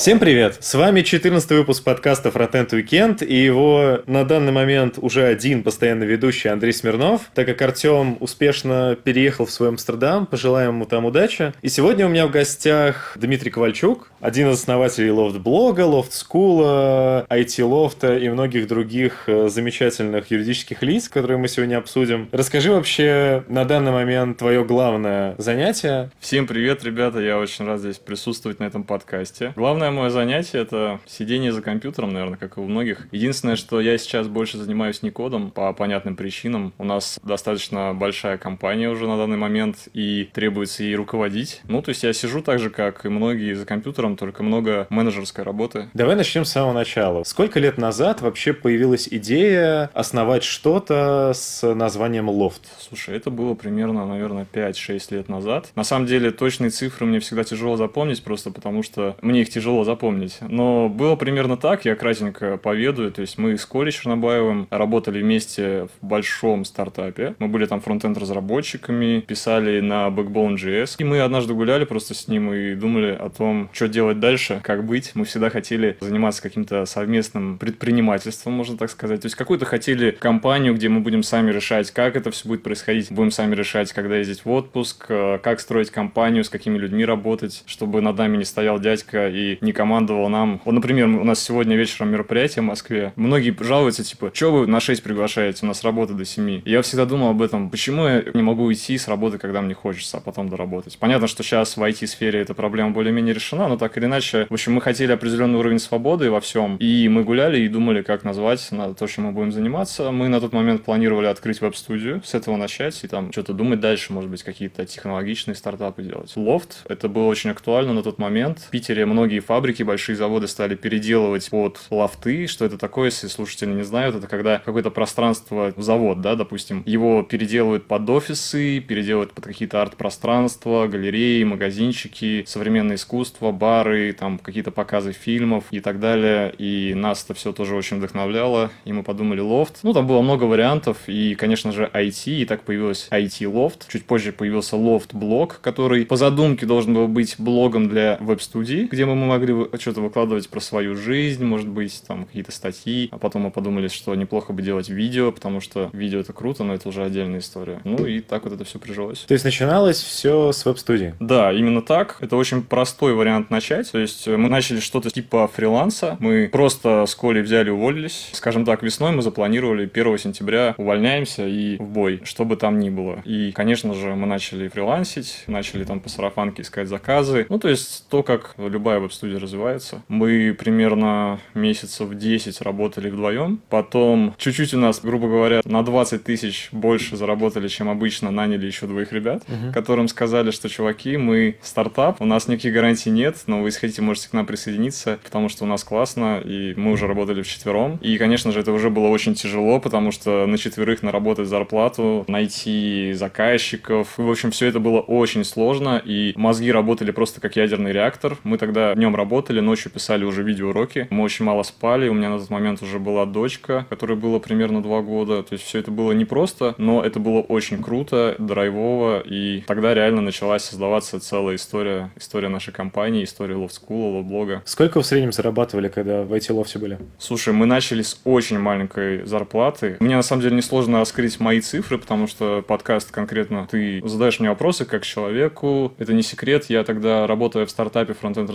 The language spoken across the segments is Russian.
Всем привет! С вами 14 выпуск подкаста Frontend Weekend и его на данный момент уже один постоянный ведущий Андрей Смирнов, так как Артем успешно переехал в свой Амстердам, пожелаем ему там удачи. И сегодня у меня в гостях Дмитрий Ковальчук, один из основателей лофт-блога, лофт-скула, IT-лофта и многих других э, замечательных юридических лиц, которые мы сегодня обсудим. Расскажи вообще на данный момент твое главное занятие. Всем привет, ребята, я очень рад здесь присутствовать на этом подкасте. Главное Основное мое занятие — это сидение за компьютером, наверное, как и у многих. Единственное, что я сейчас больше занимаюсь не кодом по понятным причинам. У нас достаточно большая компания уже на данный момент, и требуется ей руководить. Ну, то есть я сижу так же, как и многие за компьютером, только много менеджерской работы. Давай начнем с самого начала. Сколько лет назад вообще появилась идея основать что-то с названием Loft? Слушай, это было примерно, наверное, 5-6 лет назад. На самом деле, точные цифры мне всегда тяжело запомнить, просто потому что мне их тяжело тяжело запомнить. Но было примерно так, я кратенько поведаю. То есть мы с Колей Чернобаевым работали вместе в большом стартапе. Мы были там фронтенд разработчиками, писали на Backbone.js. И мы однажды гуляли просто с ним и думали о том, что делать дальше, как быть. Мы всегда хотели заниматься каким-то совместным предпринимательством, можно так сказать. То есть какую-то хотели компанию, где мы будем сами решать, как это все будет происходить. Будем сами решать, когда ездить в отпуск, э, как строить компанию, с какими людьми работать, чтобы над нами не стоял дядька и не командовал нам. Вот, например, у нас сегодня вечером мероприятие в Москве. Многие жалуются, типа, что вы на 6 приглашаете, у нас работа до 7. И я всегда думал об этом, почему я не могу уйти с работы, когда мне хочется, а потом доработать. Понятно, что сейчас в IT-сфере эта проблема более-менее решена, но так или иначе, в общем, мы хотели определенный уровень свободы во всем, и мы гуляли и думали, как назвать на то, чем мы будем заниматься. Мы на тот момент планировали открыть веб-студию, с этого начать и там что-то думать дальше, может быть, какие-то технологичные стартапы делать. Лофт, это было очень актуально на тот момент. В Питере многие фабрики, большие заводы стали переделывать под лофты. Что это такое, если слушатели не знают, это когда какое-то пространство, завод, да, допустим, его переделывают под офисы, переделывают под какие-то арт-пространства, галереи, магазинчики, современное искусство, бары, там какие-то показы фильмов и так далее. И нас это все тоже очень вдохновляло, и мы подумали лофт. Ну, там было много вариантов, и, конечно же, IT, и так появилось IT-лофт. Чуть позже появился лофт-блог, который по задумке должен был быть блогом для веб-студии, где мы могли что-то выкладывать про свою жизнь, может быть, там какие-то статьи. А потом мы подумали, что неплохо бы делать видео, потому что видео это круто, но это уже отдельная история. Ну и так вот это все прижилось. То есть начиналось все с веб-студии? Да, именно так. Это очень простой вариант начать. То есть мы начали что-то типа фриланса. Мы просто с Колей взяли уволились. Скажем так, весной мы запланировали 1 сентября увольняемся и в бой, что бы там ни было. И, конечно же, мы начали фрилансить, начали там по сарафанке искать заказы. Ну, то есть то, как любая веб-студия развивается. Мы примерно месяцев 10 работали вдвоем. Потом чуть-чуть у нас, грубо говоря, на 20 тысяч больше заработали, чем обычно. Наняли еще двоих ребят, угу. которым сказали, что, чуваки, мы стартап, у нас никаких гарантий нет, но вы, если хотите, можете к нам присоединиться, потому что у нас классно, и мы уже работали в четвером. И, конечно же, это уже было очень тяжело, потому что на четверых наработать зарплату, найти заказчиков. В общем, все это было очень сложно, и мозги работали просто как ядерный реактор. Мы тогда днем работали, работали, ночью писали уже видеоуроки. Мы очень мало спали, у меня на тот момент уже была дочка, которой было примерно два года. То есть все это было непросто, но это было очень круто, драйвово, и тогда реально началась создаваться целая история, история нашей компании, история Love School, Love блога. Сколько в среднем зарабатывали, когда в IT лофте были? Слушай, мы начали с очень маленькой зарплаты. Мне на самом деле несложно раскрыть мои цифры, потому что подкаст конкретно ты задаешь мне вопросы как человеку. Это не секрет. Я тогда, работая в стартапе фронтенд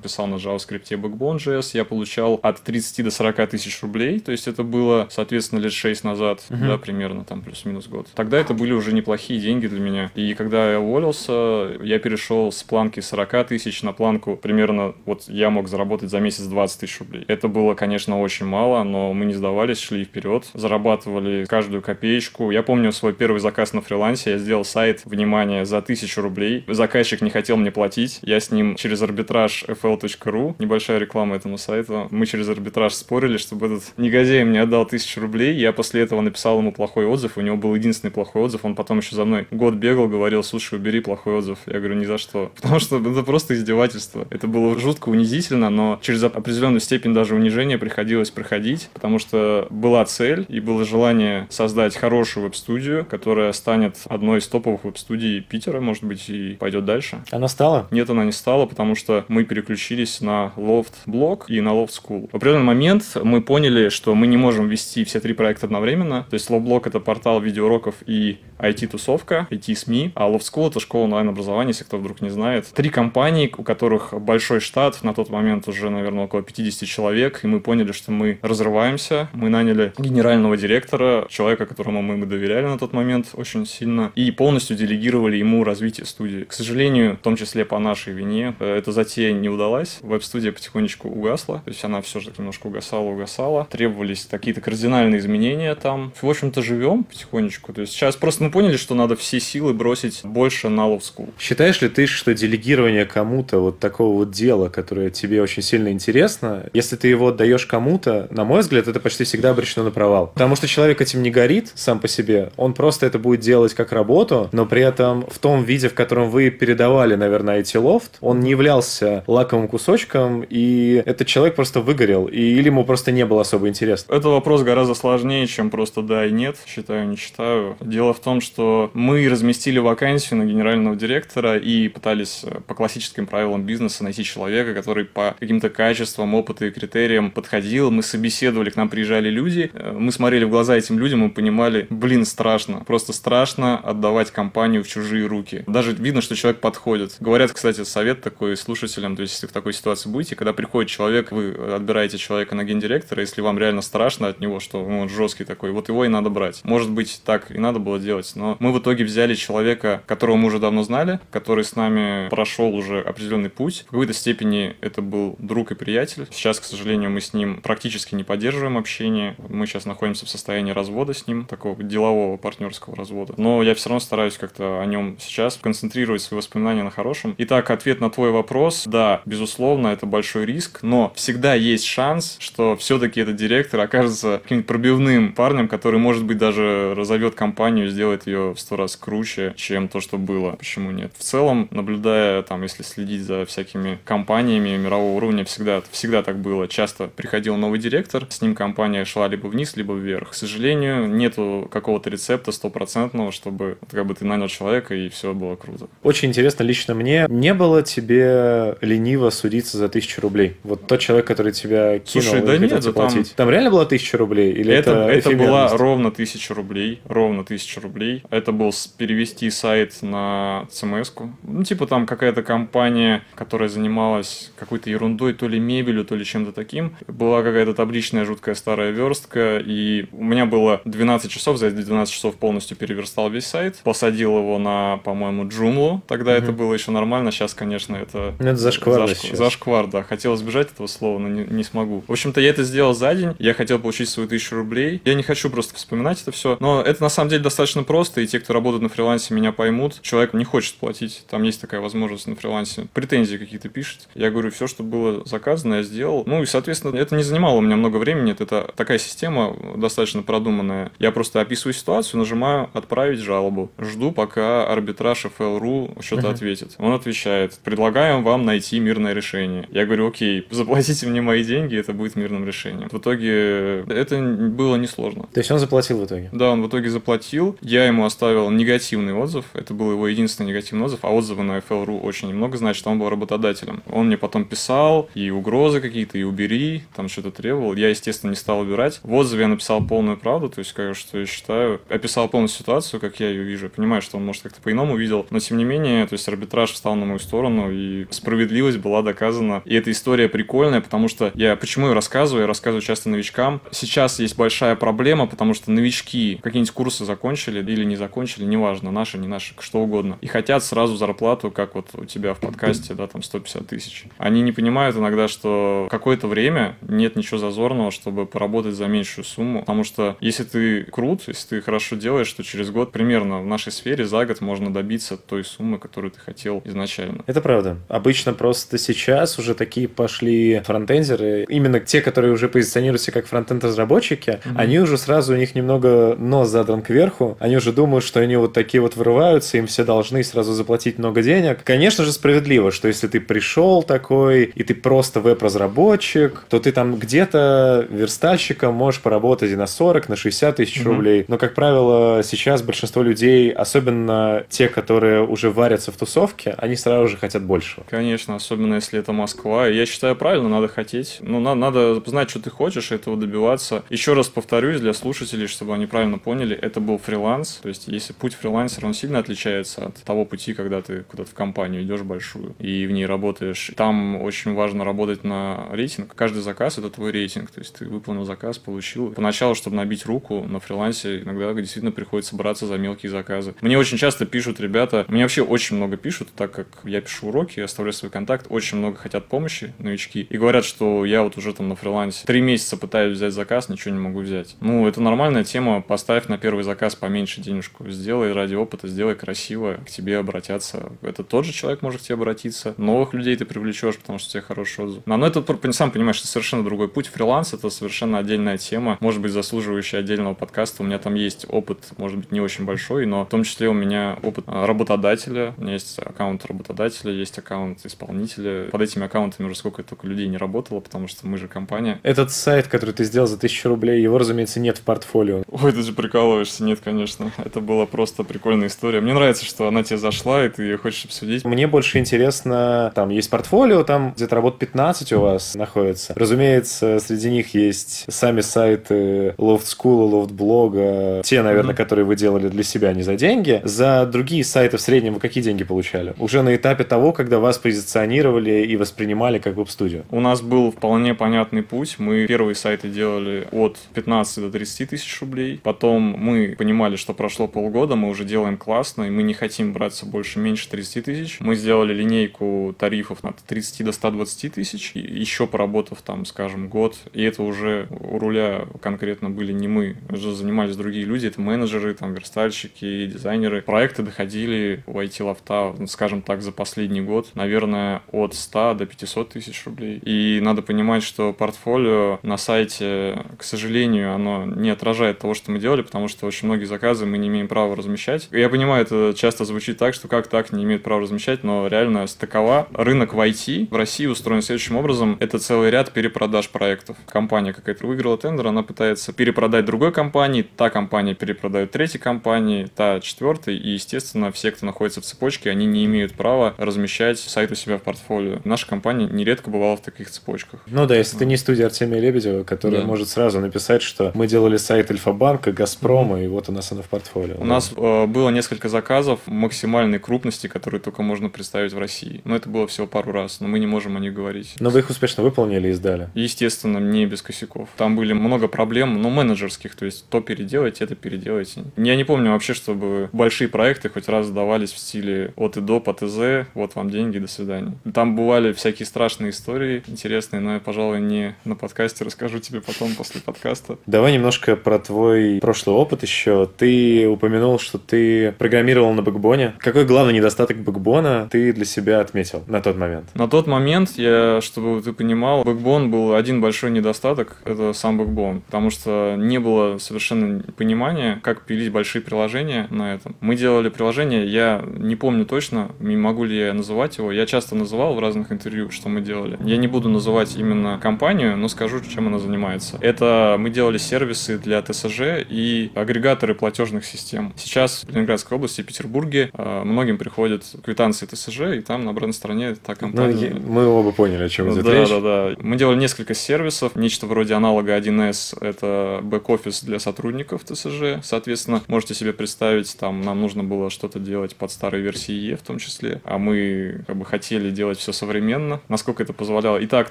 писал на JavaScript Backbone.js, я получал от 30 до 40 тысяч рублей, то есть это было, соответственно, лет 6 назад, uh-huh. да, примерно, там, плюс-минус год. Тогда это были уже неплохие деньги для меня. И когда я уволился, я перешел с планки 40 тысяч на планку примерно, вот я мог заработать за месяц 20 тысяч рублей. Это было, конечно, очень мало, но мы не сдавались, шли вперед, зарабатывали каждую копеечку. Я помню свой первый заказ на фрилансе, я сделал сайт, внимание, за тысячу рублей. Заказчик не хотел мне платить, я с ним через арбитраж fl Ру. Небольшая реклама этому сайту. Мы через арбитраж спорили, чтобы этот негодяй мне отдал тысячу рублей. Я после этого написал ему плохой отзыв. У него был единственный плохой отзыв. Он потом еще за мной год бегал, говорил, слушай, убери плохой отзыв. Я говорю, ни за что. Потому что это просто издевательство. Это было жутко унизительно, но через определенную степень даже унижения приходилось проходить, потому что была цель и было желание создать хорошую веб-студию, которая станет одной из топовых веб-студий Питера, может быть, и пойдет дальше. Она стала? Нет, она не стала, потому что мы переключились переключились на Loft Blog и на Loft School. В определенный момент мы поняли, что мы не можем вести все три проекта одновременно. То есть Loft Blog — это портал видеоуроков и IT-тусовка, IT-СМИ, а Love School — это школа онлайн-образования, если кто вдруг не знает. Три компании, у которых большой штат, на тот момент уже, наверное, около 50 человек, и мы поняли, что мы разрываемся. Мы наняли генерального директора, человека, которому мы доверяли на тот момент очень сильно, и полностью делегировали ему развитие студии. К сожалению, в том числе по нашей вине, э, эта затея не удалась. Веб-студия потихонечку угасла, то есть она все же немножко угасала, угасала. Требовались какие-то кардинальные изменения там. В общем-то, живем потихонечку. То есть сейчас просто мы поняли, что надо все силы бросить больше на Love School. Считаешь ли ты, что делегирование кому-то вот такого вот дела, которое тебе очень сильно интересно, если ты его отдаешь кому-то, на мой взгляд, это почти всегда обречено на провал. Потому что человек этим не горит сам по себе, он просто это будет делать как работу, но при этом в том виде, в котором вы передавали, наверное, IT-лофт, он не являлся лаковым кусочком, и этот человек просто выгорел, и или ему просто не было особо интересно. Это вопрос гораздо сложнее, чем просто да и нет, считаю, не считаю. Дело в том, что мы разместили вакансию на генерального директора и пытались э, по классическим правилам бизнеса найти человека, который по каким-то качествам, опыту и критериям подходил. Мы собеседовали, к нам приезжали люди, э, мы смотрели в глаза этим людям и понимали, блин, страшно, просто страшно отдавать компанию в чужие руки. Даже видно, что человек подходит. Говорят, кстати, совет такой слушателям, то есть если в такой ситуации будете, когда приходит человек, вы отбираете человека на гендиректора, если вам реально страшно от него, что он жесткий такой, вот его и надо брать. Может быть, так и надо было делать, но мы в итоге взяли человека, которого мы уже давно знали, который с нами прошел уже определенный путь. В какой-то степени это был друг и приятель. Сейчас, к сожалению, мы с ним практически не поддерживаем общение. Мы сейчас находимся в состоянии развода с ним, такого делового партнерского развода. Но я все равно стараюсь как-то о нем сейчас концентрировать свои воспоминания на хорошем. Итак, ответ на твой вопрос. Да, безусловно, это большой риск, но всегда есть шанс, что все-таки этот директор окажется каким-то пробивным парнем, который, может быть, даже разовьет компанию, сделает ее в сто раз круче, чем то, что было. Почему нет? В целом, наблюдая, там, если следить за всякими компаниями мирового уровня, всегда, всегда так было. Часто приходил новый директор, с ним компания шла либо вниз, либо вверх. К сожалению, нету какого-то рецепта стопроцентного, чтобы как бы ты нанял человека и все было круто. Очень интересно лично мне, не было тебе лениво судиться за тысячу рублей? Вот тот человек, который тебя кинул Слушай, да нет, заплатить. Там... там реально было тысяча рублей? Или это, это, это была ровно тысяча рублей, ровно тысяча рублей. Это был перевести сайт на CMS. -ку. Ну, типа там какая-то компания, которая занималась какой-то ерундой, то ли мебелью, то ли чем-то таким. Была какая-то табличная жуткая старая верстка, и у меня было 12 часов, за эти 12 часов полностью переверстал весь сайт, посадил его на, по-моему, Joomla. Тогда угу. это было еще нормально, сейчас, конечно, это... Ну, это зашквар, зашк... Зашквар, да. Хотел избежать этого слова, но не, не смогу. В общем-то, я это сделал за день, я хотел получить свою тысячу рублей. Я не хочу просто вспоминать это все, но это на самом деле достаточно просто, и те, кто работают на фрилансе, меня поймут. Человек не хочет платить, там есть такая возможность на фрилансе. Претензии какие-то пишет. Я говорю, все, что было заказано, я сделал. Ну и, соответственно, это не занимало у меня много времени. Это такая система достаточно продуманная. Я просто описываю ситуацию, нажимаю «Отправить жалобу». Жду, пока арбитраж FL.ru что-то uh-huh. ответит. Он отвечает «Предлагаем вам найти мирное решение». Я говорю «Окей, заплатите мне мои деньги, это будет мирным решением». В итоге это было несложно. То есть он заплатил в итоге? Да, он в итоге заплатил. Я ему оставил негативный отзыв. Это был его единственный негативный отзыв, а отзывы на FL.ru очень немного, значит, он был работодателем. Он мне потом писал и угрозы какие-то, и убери, там что-то требовал. Я, естественно, не стал убирать. В отзыве я написал полную правду, то есть, как, что я считаю, описал полную ситуацию, как я ее вижу. Я понимаю, что он, может, как-то по-иному видел, но, тем не менее, то есть, арбитраж встал на мою сторону, и справедливость была доказана. И эта история прикольная, потому что я, почему я рассказываю, я рассказываю часто новичкам. Сейчас есть большая проблема, потому что новички какие-нибудь курсы закончили или не закончили, неважно, наши, не наши, что угодно, и хотят сразу зарплату, как вот у тебя в подкасте, да, там 150 тысяч. Они не понимают иногда, что какое-то время нет ничего зазорного, чтобы поработать за меньшую сумму, потому что если ты крут, если ты хорошо делаешь, то через год примерно в нашей сфере за год можно добиться той суммы, которую ты хотел изначально. Это правда. Обычно просто сейчас уже такие пошли фронтендеры, именно те, которые уже позиционируются как фронтенд-разработчики, mm-hmm. они уже сразу, у них немного нос задан кверху, они уже думают, что они вот такие вот вырываются, им все должны сразу заплатить много денег. Конечно же, справедливо, что если ты пришел такой, и ты просто веб-разработчик, то ты там где-то верстальщиком можешь поработать и на 40, на 60 тысяч mm-hmm. рублей. Но, как правило, сейчас большинство людей, особенно те, которые уже варятся в тусовке, они сразу же хотят больше. Конечно, особенно если это Москва. Я считаю, правильно, надо хотеть. Ну, надо, надо знать, что ты хочешь, этого добиваться. Еще раз повторюсь для слушателей, чтобы они правильно поняли, это был фриланс. То есть, если путь фрилансера, он сильно отличается от того пути, когда ты куда-то в компанию идешь большую и в ней работаешь. Там очень важно работать на рейтинг. Каждый заказ — это твой рейтинг. То есть, ты выполнил заказ, получил. Поначалу, чтобы набить руку на фрилансе, иногда действительно приходится браться за мелкие заказы. Мне очень часто пишут ребята, мне вообще очень много пишут, так как я пишу уроки, оставляю свой контакт, очень много хотят помощи, новички, и говорят, что я вот уже там на фрилансе три месяца пытаюсь взять заказ, ничего не могу взять. Ну, это нормальная тема, поставь на первый заказ поменьше денежку, сделай ради опыта, сделай красиво, к тебе обратятся. Это тот же человек может к тебе обратиться, новых людей ты привлечешь, потому что у тебя хороший отзыв. Но это, сам понимаешь, это совершенно другой путь. Фриланс — это совершенно отдельная тема, может быть, заслуживающая отдельного подкаста. У меня там есть опыт, может быть, не очень большой, но в том числе у меня опыт а, работодателя, у меня есть аккаунт работодателя, есть аккаунт исполнителя. Под этими аккаунтами уже сколько только людей не работало, потому что мы же компания. Этот сайт, который ты сделал за тысячу рублей, его, разумеется, нет в портфолио. Ой, ты же прикалываешься. Нет, конечно. Это была просто прикольная история. Мне нравится, что она тебе зашла, и ты ее хочешь обсудить. Мне больше интересно, там есть портфолио, там где-то работ 15 у вас находится. Разумеется, среди них есть сами сайты Loft School, Loft Blog, те, наверное, mm-hmm. которые вы делали для себя не за деньги. За другие сайты в среднем вы какие деньги получали? Уже на этапе того, когда вас позиционировали и воспринимали как веб-студию. У нас был вполне понятный путь. Мы первые сайты делали от 15 до 30 тысяч рублей. Потом мы понимали, что прошло полгода, мы уже делаем классно, и мы не хотим браться больше меньше 30 тысяч. Мы сделали линейку тарифов от 30 до 120 тысяч, еще поработав там, скажем, год. И это уже у руля конкретно были не мы, уже занимались другие люди, это менеджеры, там, верстальщики, дизайнеры. Проекты доходили у IT-лофта, скажем так, за последний год, наверное, от 100 до 500 тысяч рублей. И надо понимать, что портфолио на сайте, к сожалению, оно не отражает того, что мы делали, потому что очень многие заказы мы не имеем права размещать. Я понимаю, это часто звучит так, что как так не имеют права размещать, но реально такова. Рынок в IT в России устроен следующим образом. Это целый ряд перепродаж проектов. Компания какая-то выиграла тендер, она пытается перепродать другой компании, та компания перепродает третьей компании, та четвертой, и, естественно, все, кто находится в цепочке, они не имеют права размещать сайт у себя в портфолио. Наша компания нередко бывала в таких цепочках. Ну да, если ты не студия Артемия Лебедева, которая да. может сразу написать, что мы делали сайт Альфа-банка, Газпрома, mm-hmm. и вот у нас оно в портфолио. У да. нас э, было несколько заказов максимальной крупности, которые только можно представить в России. Но это было всего пару раз, но мы не можем о них говорить. Но вы их успешно выполнили и сдали? Естественно, не без косяков. Там были много проблем, но менеджерских, то есть то переделайте, это переделайте. Я не помню вообще, чтобы большие проекты хоть раз сдавались в стиле от и до по ТЗ, вот вам деньги, до свидания. Там бывали всякие страшные истории интересные, но я, пожалуй, не на подкасте расскажу тебе потом после подкаста. Давай немножко про твой прошлый опыт еще. Ты упомянул, что ты программировал на бэкбоне. Какой главный недостаток бэкбона ты для себя отметил на тот момент? На тот момент, я, чтобы ты понимал, бэкбон был один большой недостаток, это сам бэкбон, потому что не было совершенно понимания, как пилить большие приложения на этом. Мы делали приложение, я не помню точно, не могу ли я называть его, я часто называл в разных интервью, что мы делали. Я не буду называть именно компанию, но скажу, чем она занимается. Это мы делали сервисы для ТСЖ и агрегаторы платежных систем. Сейчас в Ленинградской области, Петербурге э, многим приходят квитанции ТСЖ, и там на обратной стороне та компания. Ну, мы оба поняли, о чем идет да, речь. Да, да, да. Мы делали несколько сервисов, нечто вроде аналога 1С, это бэк-офис для сотрудников ТСЖ. Соответственно, можете себе представить, там нам нужно было что-то делать под старой версией IE в том числе, а мы как бы хотели делать все современно, насколько это позволяло. Итак,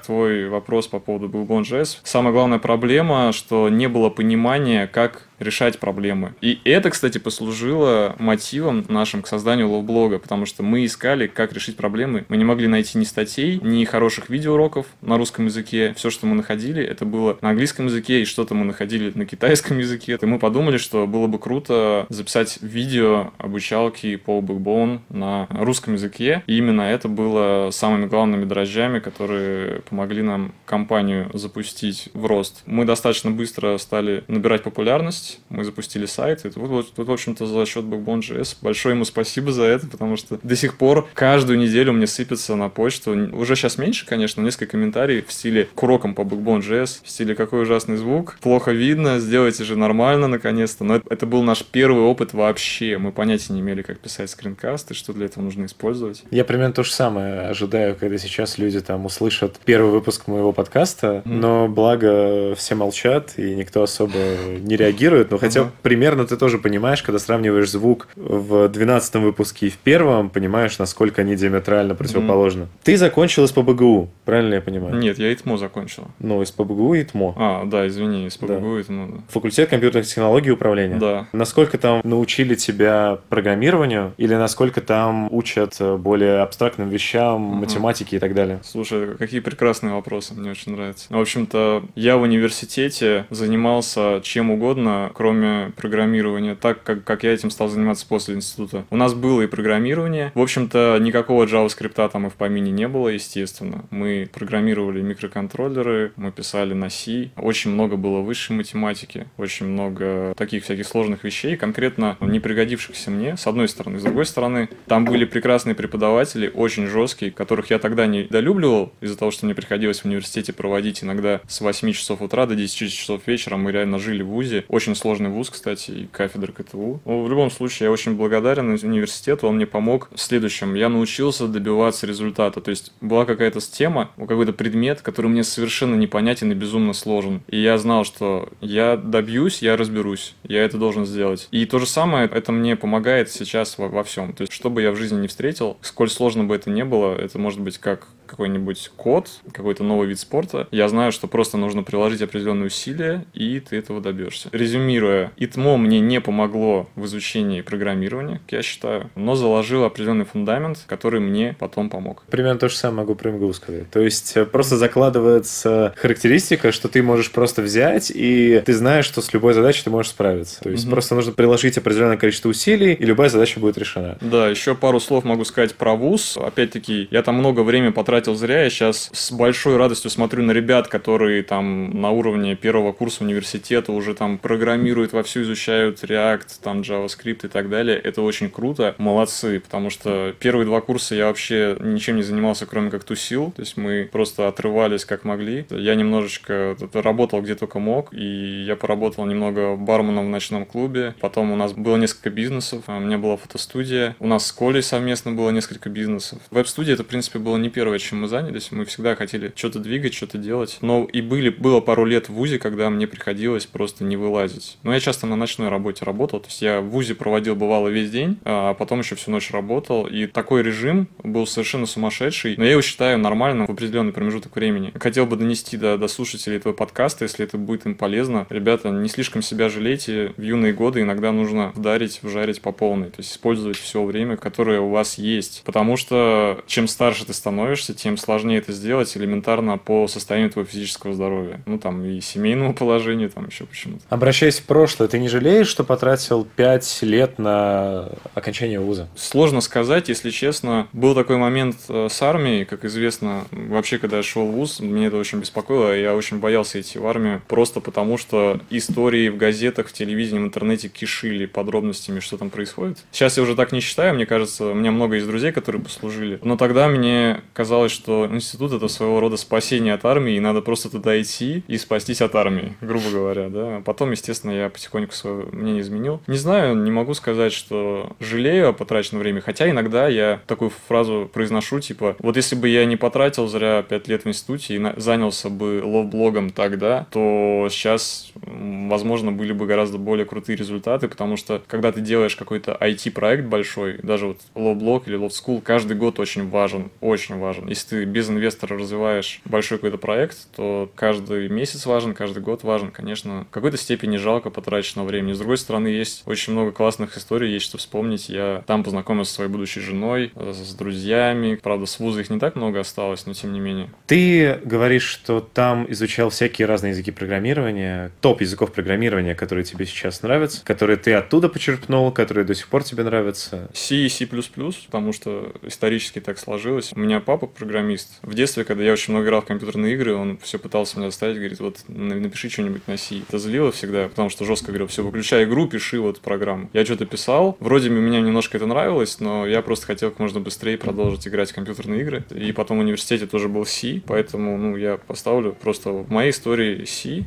твой вопрос по поводу Backbone.js. Самая главная проблема, что не было понимания, как решать проблемы. И это, кстати, послужило мотивом нашим к созданию LoftBlog а, потому что мы искали, как решить проблемы. Мы не могли найти ни статей, ни хороших видеоуроков на русском языке. Все, что мы находили, это было на английском языке, и что-то мы находили на китайском языке. И мы подумали, что было бы круто записать видео обучалки по Backbone на русском языке. И именно это было самыми главными дрожжами, которые помогли нам компанию запустить в рост. Мы достаточно быстро стали набирать популярность, есть мы запустили сайт, и тут, вот, тут в общем-то, за счет Backbone.js большое ему спасибо за это, потому что до сих пор каждую неделю мне сыпется на почту, уже сейчас меньше, конечно, несколько комментариев в стиле к урокам по Backbone.js, в стиле какой ужасный звук, плохо видно, сделайте же нормально наконец-то, но это был наш первый опыт вообще, мы понятия не имели, как писать скринкасты, что для этого нужно использовать. Я примерно то же самое ожидаю, когда сейчас люди там услышат первый выпуск моего подкаста, mm. но благо все молчат и никто особо не реагирует, но хотя uh-huh. примерно ты тоже понимаешь, когда сравниваешь звук в 12 выпуске и в первом, понимаешь, насколько они диаметрально противоположны. Mm. Ты закончил из ПБГУ, правильно я понимаю? Нет, я ИТМО закончил. Ну, из ПБГУ и ИТМО. А, да, извини, из ПБГУ да. и ИТМО. Да. Факультет компьютерных технологий и управления. Да. Насколько там научили тебя программированию или насколько там учат более абстрактным вещам, угу. математике и так далее? Слушай, какие прекрасные вопросы, мне очень нравится. В общем-то, я в университете занимался чем угодно, кроме программирования, так как, как я этим стал заниматься после института. У нас было и программирование. В общем-то, никакого JavaScript там и в помине не было, естественно. Мы программировали микроконтроллеры, мы писали на C. Очень много было высшей математики, очень много таких всяких сложных вещей, конкретно не пригодившихся мне, с одной стороны. С другой стороны, там были прекрасные преподаватели, очень жесткие, которых я тогда не недолюбливал из-за того, что мне приходилось в университете проводить иногда с 8 часов утра до 10 часов вечера. Мы реально жили в ВУЗе. Очень сложный ВУЗ, кстати, и кафедра КТУ. Но в любом случае, я очень благодарен университету. Он мне помог в следующем. Я научился добиваться результата. То есть была какая-то тема, какой-то предмет, который мне совершенно непонятен и безумно сложен. И я знал, что я добьюсь, я разберусь. Я это должен сделать. И то же самое, это мне помогает сейчас во, во всем. То есть, что бы я в жизни не встретил, сколь сложно бы это не было, это может быть как какой-нибудь код, какой-то новый вид спорта, я знаю, что просто нужно приложить определенные усилия, и ты этого добьешься. Резюмируя, ИТМО мне не помогло в изучении программирования, я считаю, но заложило определенный фундамент, который мне потом помог. Примерно то же самое могу про МГУ сказать. То есть э, просто закладывается характеристика, что ты можешь просто взять, и ты знаешь, что с любой задачей ты можешь справиться. То есть угу. просто нужно приложить определенное количество усилий, и любая задача будет решена. Да, еще пару слов могу сказать про ВУЗ. Опять-таки, я там много времени потратил потратил зря. Я сейчас с большой радостью смотрю на ребят, которые там на уровне первого курса университета уже там программируют, вовсю изучают React, там JavaScript и так далее. Это очень круто. Молодцы, потому что первые два курса я вообще ничем не занимался, кроме как тусил. То есть мы просто отрывались как могли. Я немножечко работал где только мог, и я поработал немного барменом в ночном клубе. Потом у нас было несколько бизнесов. У меня была фотостудия. У нас с Колей совместно было несколько бизнесов. Веб-студия это, в принципе, было не первое, чем мы занялись. Мы всегда хотели что-то двигать, что-то делать. Но и были, было пару лет в ВУЗе, когда мне приходилось просто не вылазить. Но я часто на ночной работе работал. То есть я в ВУЗе проводил, бывало, весь день, а потом еще всю ночь работал. И такой режим был совершенно сумасшедший. Но я его считаю нормальным в определенный промежуток времени. Хотел бы донести до, до слушателей этого подкаста, если это будет им полезно. Ребята, не слишком себя жалейте. В юные годы иногда нужно вдарить, вжарить по полной. То есть использовать все время, которое у вас есть. Потому что чем старше ты становишься, тем сложнее это сделать элементарно по состоянию твоего физического здоровья. Ну, там, и семейного положения, там еще почему-то. Обращаясь в прошлое, ты не жалеешь, что потратил 5 лет на окончание вуза? Сложно сказать, если честно. Был такой момент э, с армией, как известно, вообще, когда я шел в вуз, меня это очень беспокоило, я очень боялся идти в армию, просто потому что истории в газетах, в телевидении, в интернете кишили подробностями, что там происходит. Сейчас я уже так не считаю, мне кажется, у меня много есть друзей, которые послужили, но тогда мне казалось, казалось, что институт это своего рода спасение от армии, и надо просто туда идти и спастись от армии, грубо говоря, да. Потом, естественно, я потихоньку свое мнение изменил. Не знаю, не могу сказать, что жалею о потраченном времени, хотя иногда я такую фразу произношу, типа, вот если бы я не потратил зря 5 лет в институте и занялся бы лов-блогом тогда, то сейчас, возможно, были бы гораздо более крутые результаты, потому что когда ты делаешь какой-то IT-проект большой, даже вот лов-блог или лов-скул, каждый год очень важен, очень важен. Если ты без инвестора развиваешь большой какой-то проект, то каждый месяц важен, каждый год важен. Конечно, в какой-то степени жалко потраченного времени. С другой стороны, есть очень много классных историй, есть что вспомнить. Я там познакомился со своей будущей женой, с друзьями. Правда, с вуза их не так много осталось, но тем не менее. Ты говоришь, что там изучал всякие разные языки программирования, топ языков программирования, которые тебе сейчас нравятся, которые ты оттуда почерпнул, которые до сих пор тебе нравятся. C и C++, потому что исторически так сложилось. У меня папа программист. В детстве, когда я очень много играл в компьютерные игры, он все пытался меня заставить, говорит, вот напиши что-нибудь на C. Это злило всегда, потому что жестко говорил, все, выключай игру, пиши вот программу. Я что-то писал, вроде бы меня немножко это нравилось, но я просто хотел как можно быстрее продолжить играть в компьютерные игры. И потом в университете тоже был C, поэтому, ну, я поставлю просто в моей истории C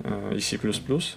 э, и C++.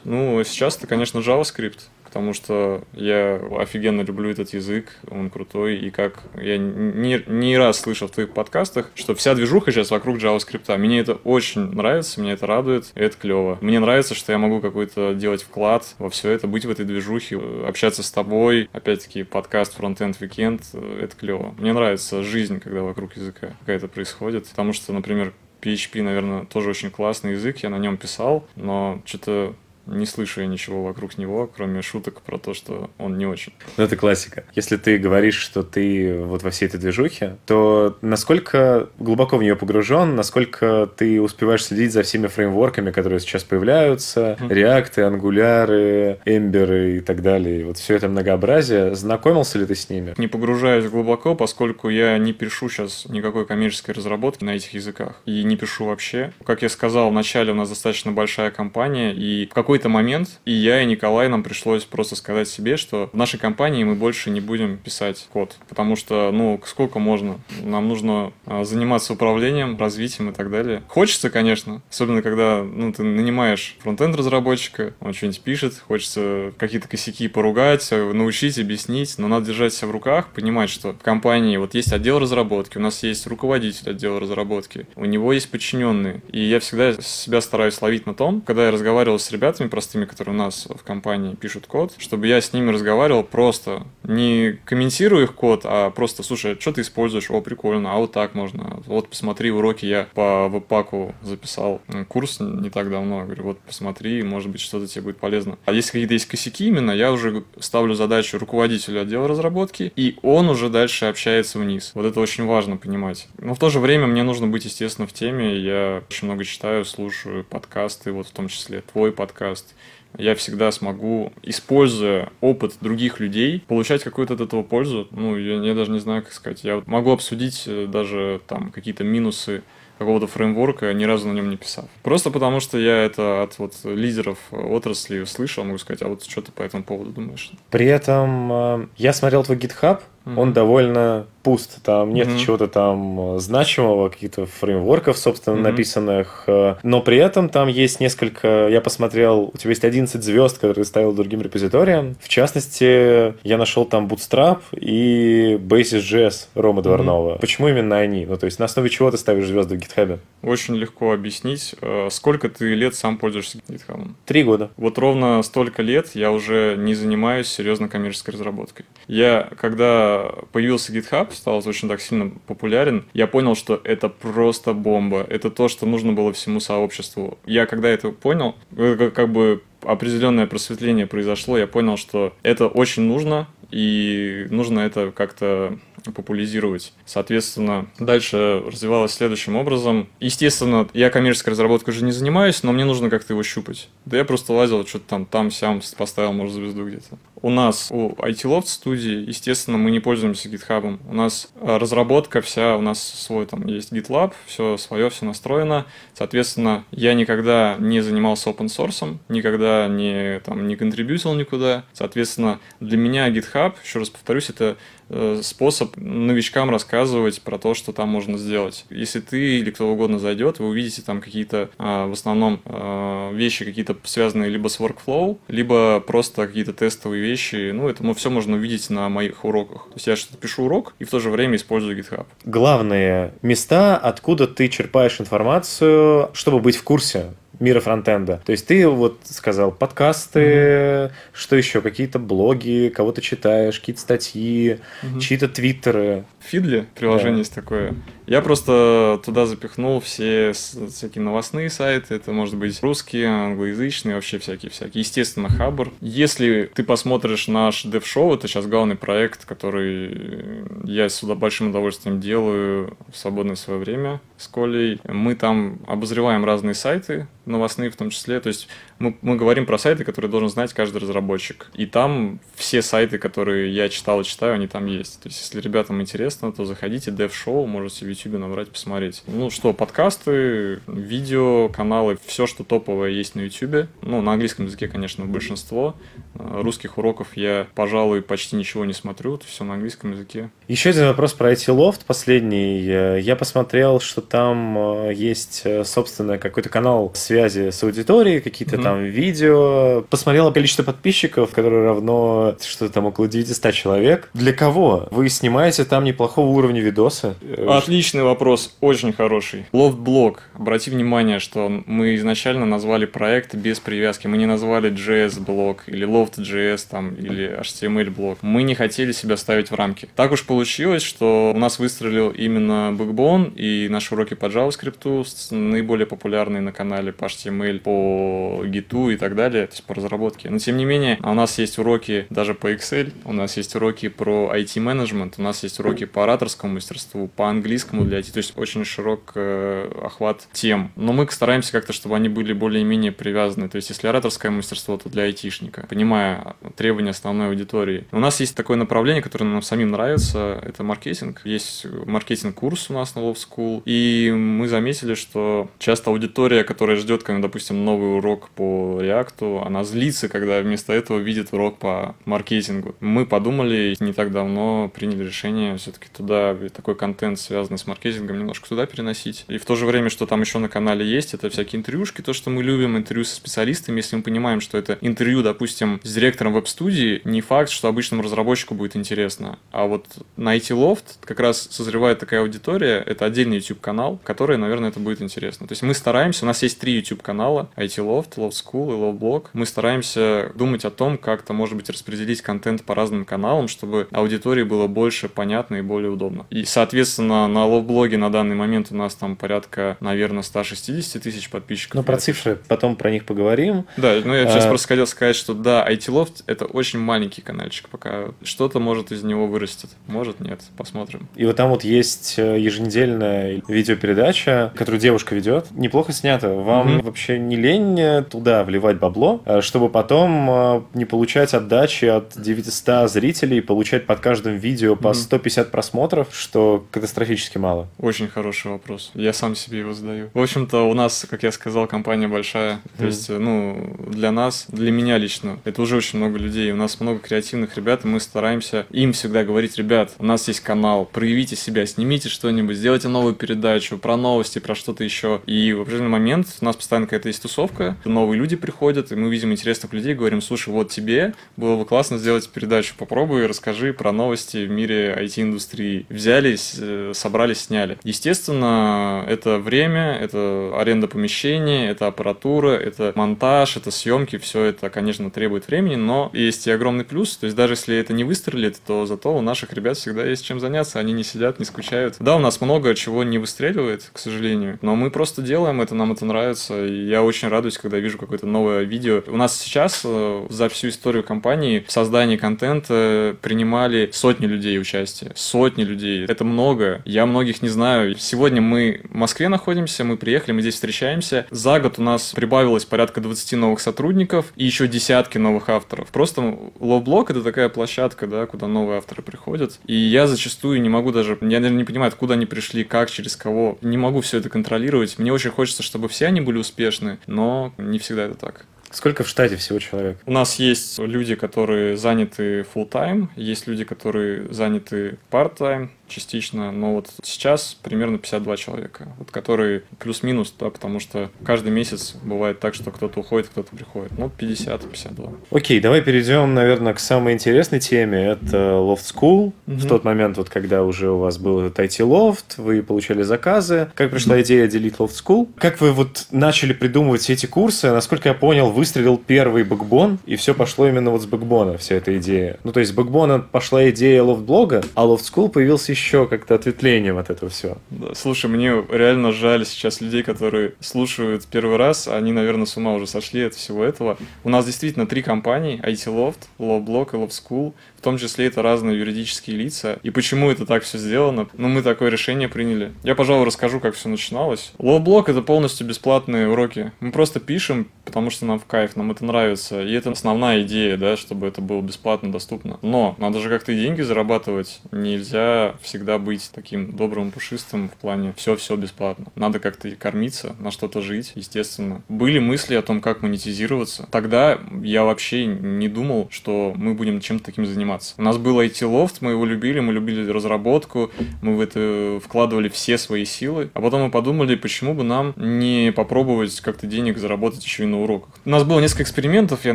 Ну, сейчас это, конечно, JavaScript потому что я офигенно люблю этот язык, он крутой, и как я не, не раз слышал в твоих подкастах, что вся движуха сейчас вокруг JavaScript. Мне это очень нравится, меня это радует, и это клево. Мне нравится, что я могу какой-то делать вклад во все это, быть в этой движухе, общаться с тобой, опять-таки подкаст Frontend Weekend, это клево. Мне нравится жизнь, когда вокруг языка какая-то происходит, потому что, например, PHP, наверное, тоже очень классный язык, я на нем писал, но что-то не слышу я ничего вокруг него, кроме шуток про то, что он не очень. Ну, это классика. Если ты говоришь, что ты вот во всей этой движухе, то насколько глубоко в нее погружен, насколько ты успеваешь следить за всеми фреймворками, которые сейчас появляются, реакты, ангуляры, эмберы и так далее. И вот все это многообразие. Знакомился ли ты с ними? Не погружаюсь глубоко, поскольку я не пишу сейчас никакой коммерческой разработки на этих языках. И не пишу вообще. Как я сказал, вначале у нас достаточно большая компания, и в какой какой-то момент и я, и Николай нам пришлось просто сказать себе, что в нашей компании мы больше не будем писать код, потому что, ну, сколько можно? Нам нужно а, заниматься управлением, развитием и так далее. Хочется, конечно, особенно когда, ну, ты нанимаешь фронтенд разработчика, он что-нибудь пишет, хочется какие-то косяки поругать, научить, объяснить, но надо держать себя в руках, понимать, что в компании вот есть отдел разработки, у нас есть руководитель отдела разработки, у него есть подчиненные, и я всегда себя стараюсь ловить на том, когда я разговаривал с ребятами, простыми, которые у нас в компании пишут код, чтобы я с ними разговаривал просто, не комментирую их код, а просто, слушай, что ты используешь? О, прикольно, а вот так можно. Вот посмотри уроки, я по веб-паку записал курс не так давно, говорю, вот посмотри, может быть, что-то тебе будет полезно. А если какие-то есть косяки именно, я уже ставлю задачу руководителю отдела разработки, и он уже дальше общается вниз. Вот это очень важно понимать. Но в то же время мне нужно быть, естественно, в теме. Я очень много читаю, слушаю подкасты, вот в том числе твой подкаст, подкаст, я всегда смогу, используя опыт других людей, получать какую-то от этого пользу. Ну, я, я даже не знаю, как сказать. Я могу обсудить э, даже там какие-то минусы какого-то фреймворка, ни разу на нем не писав. Просто потому, что я это от вот лидеров отрасли слышал, могу сказать, а вот что ты по этому поводу думаешь? При этом э, я смотрел твой GitHub, mm-hmm. он довольно пуст, там нет mm-hmm. чего-то там э, значимого, каких-то фреймворков, собственно, mm-hmm. написанных, э, но при этом там есть несколько, я посмотрел, у тебя есть 11 звезд, которые ты ставил другим репозиториям, в частности, я нашел там Bootstrap и Basis.js Рома Дворнова. Mm-hmm. Почему именно они? Ну, то есть на основе чего ты ставишь звезды в GitHub? Очень легко объяснить. Э, сколько ты лет сам пользуешься GitHub? Три года. Вот ровно столько лет я уже не занимаюсь серьезно коммерческой разработкой. Я, когда появился GitHub, стал очень так сильно популярен, я понял, что это просто бомба. Это то, что нужно было всему сообществу. Я когда это понял, э, как бы определенное просветление произошло, я понял, что это очень нужно, и нужно это как-то популяризировать. Соответственно, дальше развивалось следующим образом. Естественно, я коммерческой разработкой уже не занимаюсь, но мне нужно как-то его щупать. Да я просто лазил, что-то там, там, сям, поставил, может, звезду где-то. У нас, у IT Loft студии, естественно, мы не пользуемся GitHub. У нас э, разработка вся, у нас свой там есть GitLab, все свое, все настроено. Соответственно, я никогда не занимался open source, никогда не, там, не контрибьютил никуда. Соответственно, для меня GitHub, еще раз повторюсь, это Э, способ новичкам рассказывать про то, что там можно сделать. Если ты или кто угодно зайдет, вы увидите там какие-то, а, в основном, а, вещи какие-то связанные либо с workflow, либо просто какие-то тестовые вещи. Ну, это все можно увидеть на моих уроках. То есть я что-то пишу урок и в то же время использую GitHub. Главные места, откуда ты черпаешь информацию, чтобы быть в курсе мира фронтенда. То есть ты вот сказал подкасты, mm-hmm. что еще, какие-то блоги, кого-то читаешь, какие-то статьи, mm-hmm. чьи-то твиттеры. Фидли приложение да. есть такое. Я просто туда запихнул все всякие новостные сайты. Это может быть русские, англоязычные, вообще всякие-всякие. Естественно, Хабр. Если ты посмотришь наш дев-шоу, это сейчас главный проект, который я с большим удовольствием делаю в свободное свое время с Колей. Мы там обозреваем разные сайты, новостные в том числе. То есть Мы, мы говорим про сайты, которые должен знать каждый разработчик. И там все сайты, которые я читал и читаю, они там есть. То есть, если ребятам интересно, то заходите, Show, можете в YouTube набрать, посмотреть. Ну что, подкасты, видео, каналы, все, что топовое есть на YouTube. Ну, на английском языке, конечно, большинство. Русских уроков я, пожалуй, почти ничего не смотрю, все на английском языке. Еще один вопрос про IT Loft последний. Э, я посмотрел, что там э, есть, собственно, какой-то канал связи с аудиторией, какие-то mm-hmm. там видео. Посмотрел количество подписчиков, которое равно что-то там около 900 человек. Для кого? Вы снимаете там неплохого уровня видосы? Отличный вопрос, очень хороший. Blog. Обрати внимание, что мы изначально назвали проект без привязки. Мы не назвали JS блог или Loft.js там или HTML блог. Мы не хотели себя ставить в рамки. Так уж получилось, что у нас выстрелил именно Backbone и наши уроки по JavaScript, наиболее популярные на канале по HTML, по Git и так далее, то есть по разработке. Но тем не менее, у нас есть уроки даже по Excel, у нас есть уроки про IT-менеджмент, у нас есть уроки по ораторскому мастерству, по английскому для IT, то есть очень широк э, охват тем. Но мы стараемся как-то, чтобы они были более-менее привязаны. То есть, если ораторское мастерство, то для айтишника, понимая требования основной аудитории. У нас есть такое направление, которое нам самим нравится, это маркетинг. Есть маркетинг-курс у нас на Love School, и мы заметили, что часто аудитория, которая ждет, когда, допустим, новый урок по React, она злится, когда вместо этого видит урок по маркетингу. Мы подумали не так давно, приняли решение все-таки туда такой контент, связанный с маркетингом, немножко туда переносить. И в то же время, что там еще на канале есть, это всякие интервьюшки, то, что мы любим, интервью со специалистами, если мы понимаем, что это интервью, допустим, с директором веб-студии, не факт, что обычному разработчику будет интересно. А вот на IT Loft как раз созревает такая аудитория, это отдельный YouTube-канал, который, наверное, это будет интересно. То есть мы стараемся, у нас есть три YouTube-канала, IT Loft, Loft School и Loft Blog. Мы стараемся думать о том, как-то, может быть, распределить контент по разным каналам, чтобы аудитории было больше понятно и более удобно. И, соответственно, на Loft блоге на данный момент у нас там порядка, наверное, 160 тысяч подписчиков. Ну, про цифры потом про них поговорим. Да, ну я сейчас а... просто хотел сказать, что да, IT Loft это очень маленький каналчик, пока что-то может из него вырастет. Может, нет, посмотрим. И вот там вот есть э, еженедельная видеопередача, которую девушка ведет. Неплохо снято. Вам угу. вообще не лень туда вливать бабло, э, чтобы потом э, не получать отдачи от 900 зрителей, получать под каждым видео по угу. 150 просмотров, что катастрофически мало. Очень хороший вопрос. Я сам себе его задаю. В общем-то, у нас, как я сказал, компания большая. То есть, ну, для нас, для меня лично, это уже очень много людей. У нас много креативных ребят, и мы стараемся им всегда говорить, ребят, у нас есть канал, проявите себя, снимите что-нибудь, сделайте новую передачу про новости, про что-то еще. И в определенный момент у нас постоянно какая-то есть тусовка, новые люди приходят, и мы видим интересных людей, говорим, слушай, вот тебе было бы классно сделать передачу, попробуй, расскажи про новости в мире IT-индустрии. Взялись, э, собрались, сняли. Естественно, это время, это аренда помещения, это аппаратура, это монтаж, это съемки, все это, конечно, требует времени, но есть и огромный плюс, то есть даже если это не выстрелит, то зато у наших ребят всегда есть чем заняться, они не сидят, не скучают. Да, у нас много чего не выстреливает, к сожалению, но мы просто делаем это, нам это нравится, и я очень радуюсь, когда вижу какое-то новое видео. У нас сейчас э, за всю историю компании в создании контента принимали сотни людей участие, сотни людей, это много, я многих не знаю. Сегодня мы в Москве находимся, мы приехали, мы здесь встречаемся. За год у нас прибавилось порядка 20 новых сотрудников и еще десятки новых авторов. Просто LoftBlog это такая площадка, да, куда новые авторы приходят. И я зачастую не могу даже, я даже не понимаю, откуда они пришли, как, через кого. Не могу все это контролировать. Мне очень хочется, чтобы все они были успешны, но не всегда это так. Сколько в штате всего человек? У нас есть люди, которые заняты full time, есть люди, которые заняты part-time, частично, но вот сейчас примерно 52 человека, вот которые плюс-минус, да, потому что каждый месяц бывает так, что кто-то уходит, кто-то приходит. Ну, 50-52. Окей, давай перейдем, наверное, к самой интересной теме. Это Loft School. Угу. В тот момент, вот когда уже у вас был этот IT-лофт, вы получали заказы. Как пришла угу. идея делить Loft School? Как вы вот начали придумывать все эти курсы? Насколько я понял, выстрелил первый бэкбон, и все пошло именно вот с бэкбона, вся эта идея. Ну, то есть с бэкбона пошла идея лофт-блога, а Loft School появился еще как-то ответвлением от этого всего. Да, слушай, мне реально жаль сейчас людей, которые слушают первый раз, они, наверное, с ума уже сошли от всего этого. У нас действительно три компании, IT Loft, Lowblock и Love School. В том числе это разные юридические лица. И почему это так все сделано? Ну, мы такое решение приняли. Я, пожалуй, расскажу, как все начиналось. Lowblock — это полностью бесплатные уроки. Мы просто пишем потому что нам в кайф, нам это нравится. И это основная идея, да, чтобы это было бесплатно, доступно. Но надо же как-то деньги зарабатывать. Нельзя всегда быть таким добрым, пушистым в плане все-все бесплатно. Надо как-то кормиться, на что-то жить, естественно. Были мысли о том, как монетизироваться. Тогда я вообще не думал, что мы будем чем-то таким заниматься. У нас был IT-лофт, мы его любили, мы любили разработку, мы в это вкладывали все свои силы. А потом мы подумали, почему бы нам не попробовать как-то денег заработать еще и на уроках. У нас было несколько экспериментов, я,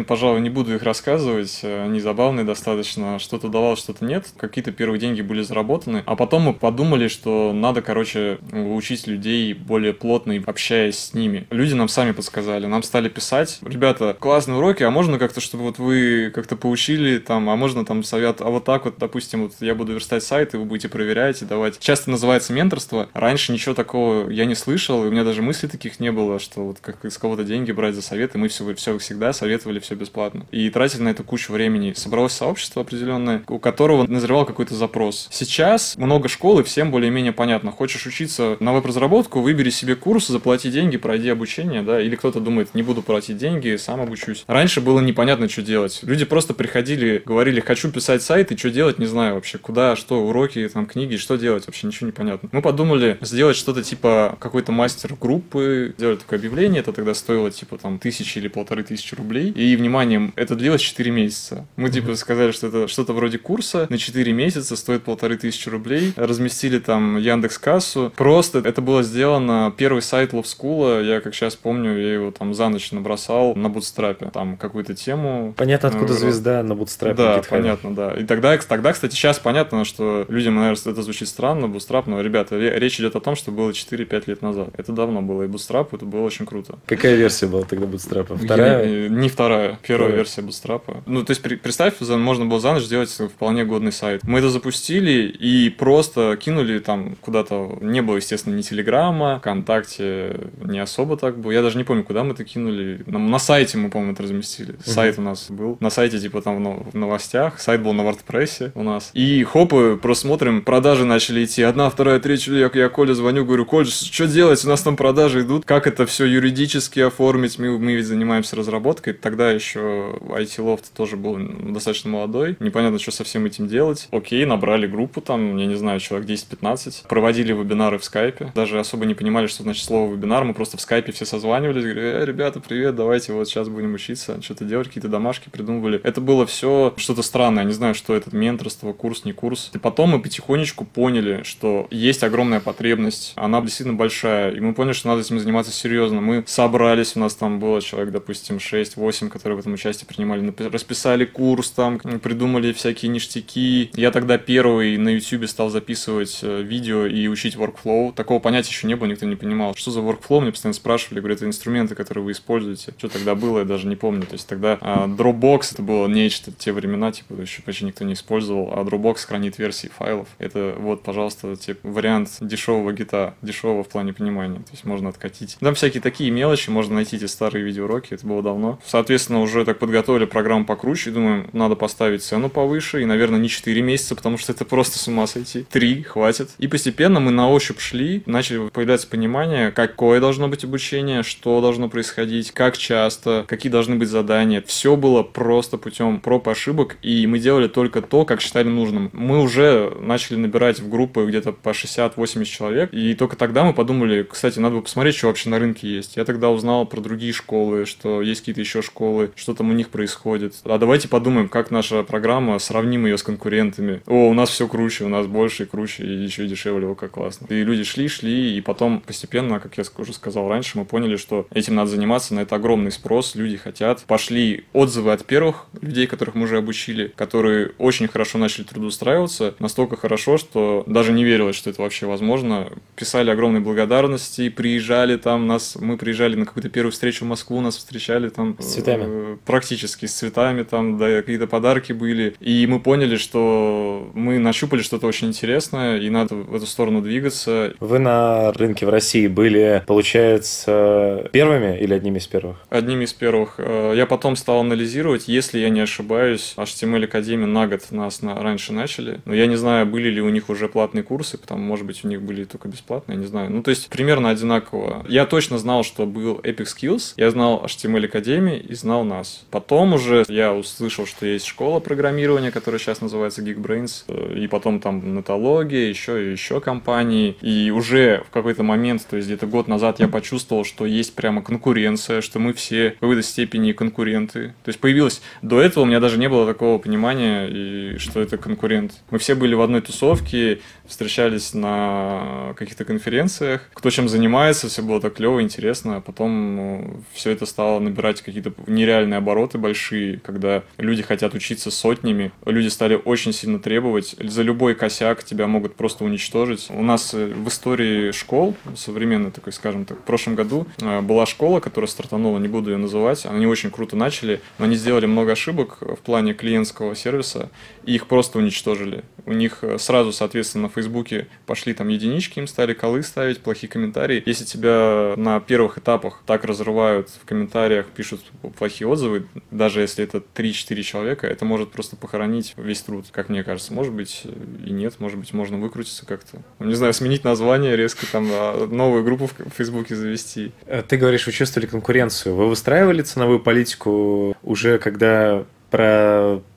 пожалуй, не буду их рассказывать, они забавные достаточно. Что-то давал, что-то нет. Какие-то первые деньги были заработаны. А потом мы подумали, что надо, короче, учить людей более плотно, общаясь с ними. Люди нам сами подсказали, нам стали писать, ребята, классные уроки, а можно как-то, чтобы вот вы как-то поучили там, а можно там совет, а вот так вот, допустим, вот я буду верстать сайт, и вы будете проверять и давать. Часто называется менторство. Раньше ничего такого я не слышал, и у меня даже мыслей таких не было, что вот как из кого-то деньги брать за советы, мы все, все всегда советовали все бесплатно. И тратили на это кучу времени. Собралось сообщество определенное, у которого назревал какой-то запрос. Сейчас много школ, и всем более-менее понятно. Хочешь учиться на веб-разработку, выбери себе курс, заплати деньги, пройди обучение, да, или кто-то думает, не буду платить деньги, сам обучусь. Раньше было непонятно, что делать. Люди просто приходили, говорили, хочу писать сайт, и что делать, не знаю вообще, куда, что, уроки, там, книги, что делать, вообще ничего не понятно. Мы подумали сделать что-то типа какой-то мастер группы, сделать такое объявление, это тогда стоило типа там тысячи или полторы тысячи рублей, и, внимание, это длилось 4 месяца. Мы типа сказали, что это что-то вроде курса на 4 месяца, стоит полторы тысячи рублей, разместили там Яндекс Кассу, просто это было сделано, первый сайт School, я как сейчас помню, я его там за ночь набросал на бутстрапе, там какую-то тему. Понятно, откуда э, звезда на бутстрапе. Да, понятно, да. И тогда, тогда, кстати, сейчас понятно, что людям, наверное, это звучит странно, бутстрап, но, ребята, речь идет о том, что было 4-5 лет назад. Это давно было, и бутстрап, это было очень круто. Какая версия была тогда бутстрапа? Вторая? Я, не вторая, первая Вторая. версия бутстрапа. Ну, то есть, представь, можно было за ночь сделать вполне годный сайт. Мы это запустили и просто кинули там куда-то, не было, естественно, ни Телеграма, ВКонтакте не особо так было. Я даже не помню, куда мы это кинули. На, на сайте мы, по-моему, это разместили. Сайт у нас был. На сайте, типа, там в новостях. Сайт был на WordPress у нас. И хопы, просто смотрим, продажи начали идти. Одна, вторая, третья. Я, я Коле звоню, говорю, Коль, что делать? У нас там продажи идут. Как это все юридически оформить? Мы, мы ведь занимаемся разработкой. Тогда еще IT Loft тоже был достаточно молодой. Непонятно, что со всем этим делать. Окей, набрали группу там, я не знаю, человек 10-15. Проводили вебинары в скайпе. Даже особо не понимали, что значит слово вебинар. Мы просто в скайпе все созванивались. Говорили, э, ребята, привет, давайте вот сейчас будем учиться, что-то делать, какие-то домашки придумывали. Это было все что-то странное. Не знаю, что это менторство, курс, не курс. И потом мы потихонечку поняли, что есть огромная потребность. Она действительно большая. И мы поняли, что надо этим заниматься серьезно. Мы собрались, у нас там было человек, допустим, 6-8, которые в этом участие принимали. Расписали курс там, придумали всякие ништяки. Я тогда первый на YouTube стал записывать э, видео и учить workflow. Такого понятия еще не было, никто не понимал. Что за workflow? Мне постоянно спрашивали, говорят, это инструменты, которые вы используете. Что тогда было, я даже не помню. То есть тогда а, Dropbox это было нечто, те времена, типа, еще почти никто не использовал, а Dropbox хранит версии файлов. Это вот, пожалуйста, типа, вариант дешевого гита, дешевого в плане понимания. То есть можно откатить. Там всякие такие мелочи, можно найти эти старые видеоуроки, это было давно. Соответственно, уже так подготовили программу покруче, думаем, надо поставить цену повыше, и, наверное, не 4 месяца, потому что это просто с ума сойти. 3 хватит. И постепенно мы на ощупь шли, начали появляться понимание, какое должно быть обучение, что должно происходить, как часто, какие должны быть задания. Все было просто путем проб и ошибок, и мы делали только то, как считали нужным. Мы уже начали набирать в группы где-то по 60-80 человек, и только тогда мы подумали, кстати, надо бы посмотреть, что вообще на рынке есть. Я тогда узнал про другие школы, что есть какие-то еще школы, что там у них происходит. А давайте подумаем, как наша программа, сравним ее с конкурентами. О, у нас все круче, у нас больше и круче, и еще и дешевле, о, как классно. И люди шли, шли, и потом постепенно, как я уже сказал раньше, мы поняли, что этим надо заниматься, на это огромный спрос, люди хотят. Пошли отзывы от первых людей, которых мы уже обучили, которые очень хорошо начали трудоустраиваться, настолько хорошо, что даже не верилось, что это вообще возможно. Писали огромные благодарности, приезжали там, нас, мы приезжали на какую-то первую встречу в Москву, нас встречали там... С цветами. Э, практически с цветами, там, да, какие-то подарки были. И мы поняли, что мы нащупали что-то очень интересное, и надо в эту сторону двигаться. Вы на рынке в России были, получается, первыми или одними из первых? Одними из первых. Э, я потом стал анализировать, если я не ошибаюсь, HTML Академия на год нас на, раньше начали. Но я не знаю, были ли у них уже платные курсы, потому, может быть, у них были только бесплатные, я не знаю. Ну, то есть, примерно одинаково. Я точно знал, что был Epic Skills. Я знал HTML Академии и знал нас. Потом уже я услышал, что есть школа программирования, которая сейчас называется Geekbrains, и потом там нетология, еще и еще компании. И уже в какой-то момент, то есть где-то год назад я почувствовал, что есть прямо конкуренция, что мы все в какой-то степени конкуренты. То есть появилось... До этого у меня даже не было такого понимания, и что это конкурент. Мы все были в одной тусовке, встречались на каких-то конференциях, кто чем занимается, все было так клево, интересно, а потом ну, все это стало набирать какие-то нереальные обороты большие, когда люди хотят учиться сотнями, люди стали очень сильно требовать, за любой косяк тебя могут просто уничтожить. У нас э, в истории школ, современной такой, скажем так, в прошлом году э, была школа, которая стартанула, не буду ее называть, они очень круто начали, но они сделали много ошибок в плане клиентского сервиса, и их просто уничтожили. У них э, сразу, соответственно, на Фейсбуке пошли там единички, им стали колы ставить, плохие комментарии. Если тебя на первых этапах так разрывают в комментариях, пишут плохие отзывы, даже если это 3-4 человека, это может просто похоронить весь труд, как мне кажется. Может быть и нет, может быть можно выкрутиться как-то. Ну, не знаю, сменить название резко, там а, новую группу в Фейсбуке завести. Э, ты говоришь, вы чувствовали конкуренцию. Вы выстраивали ценовую политику уже когда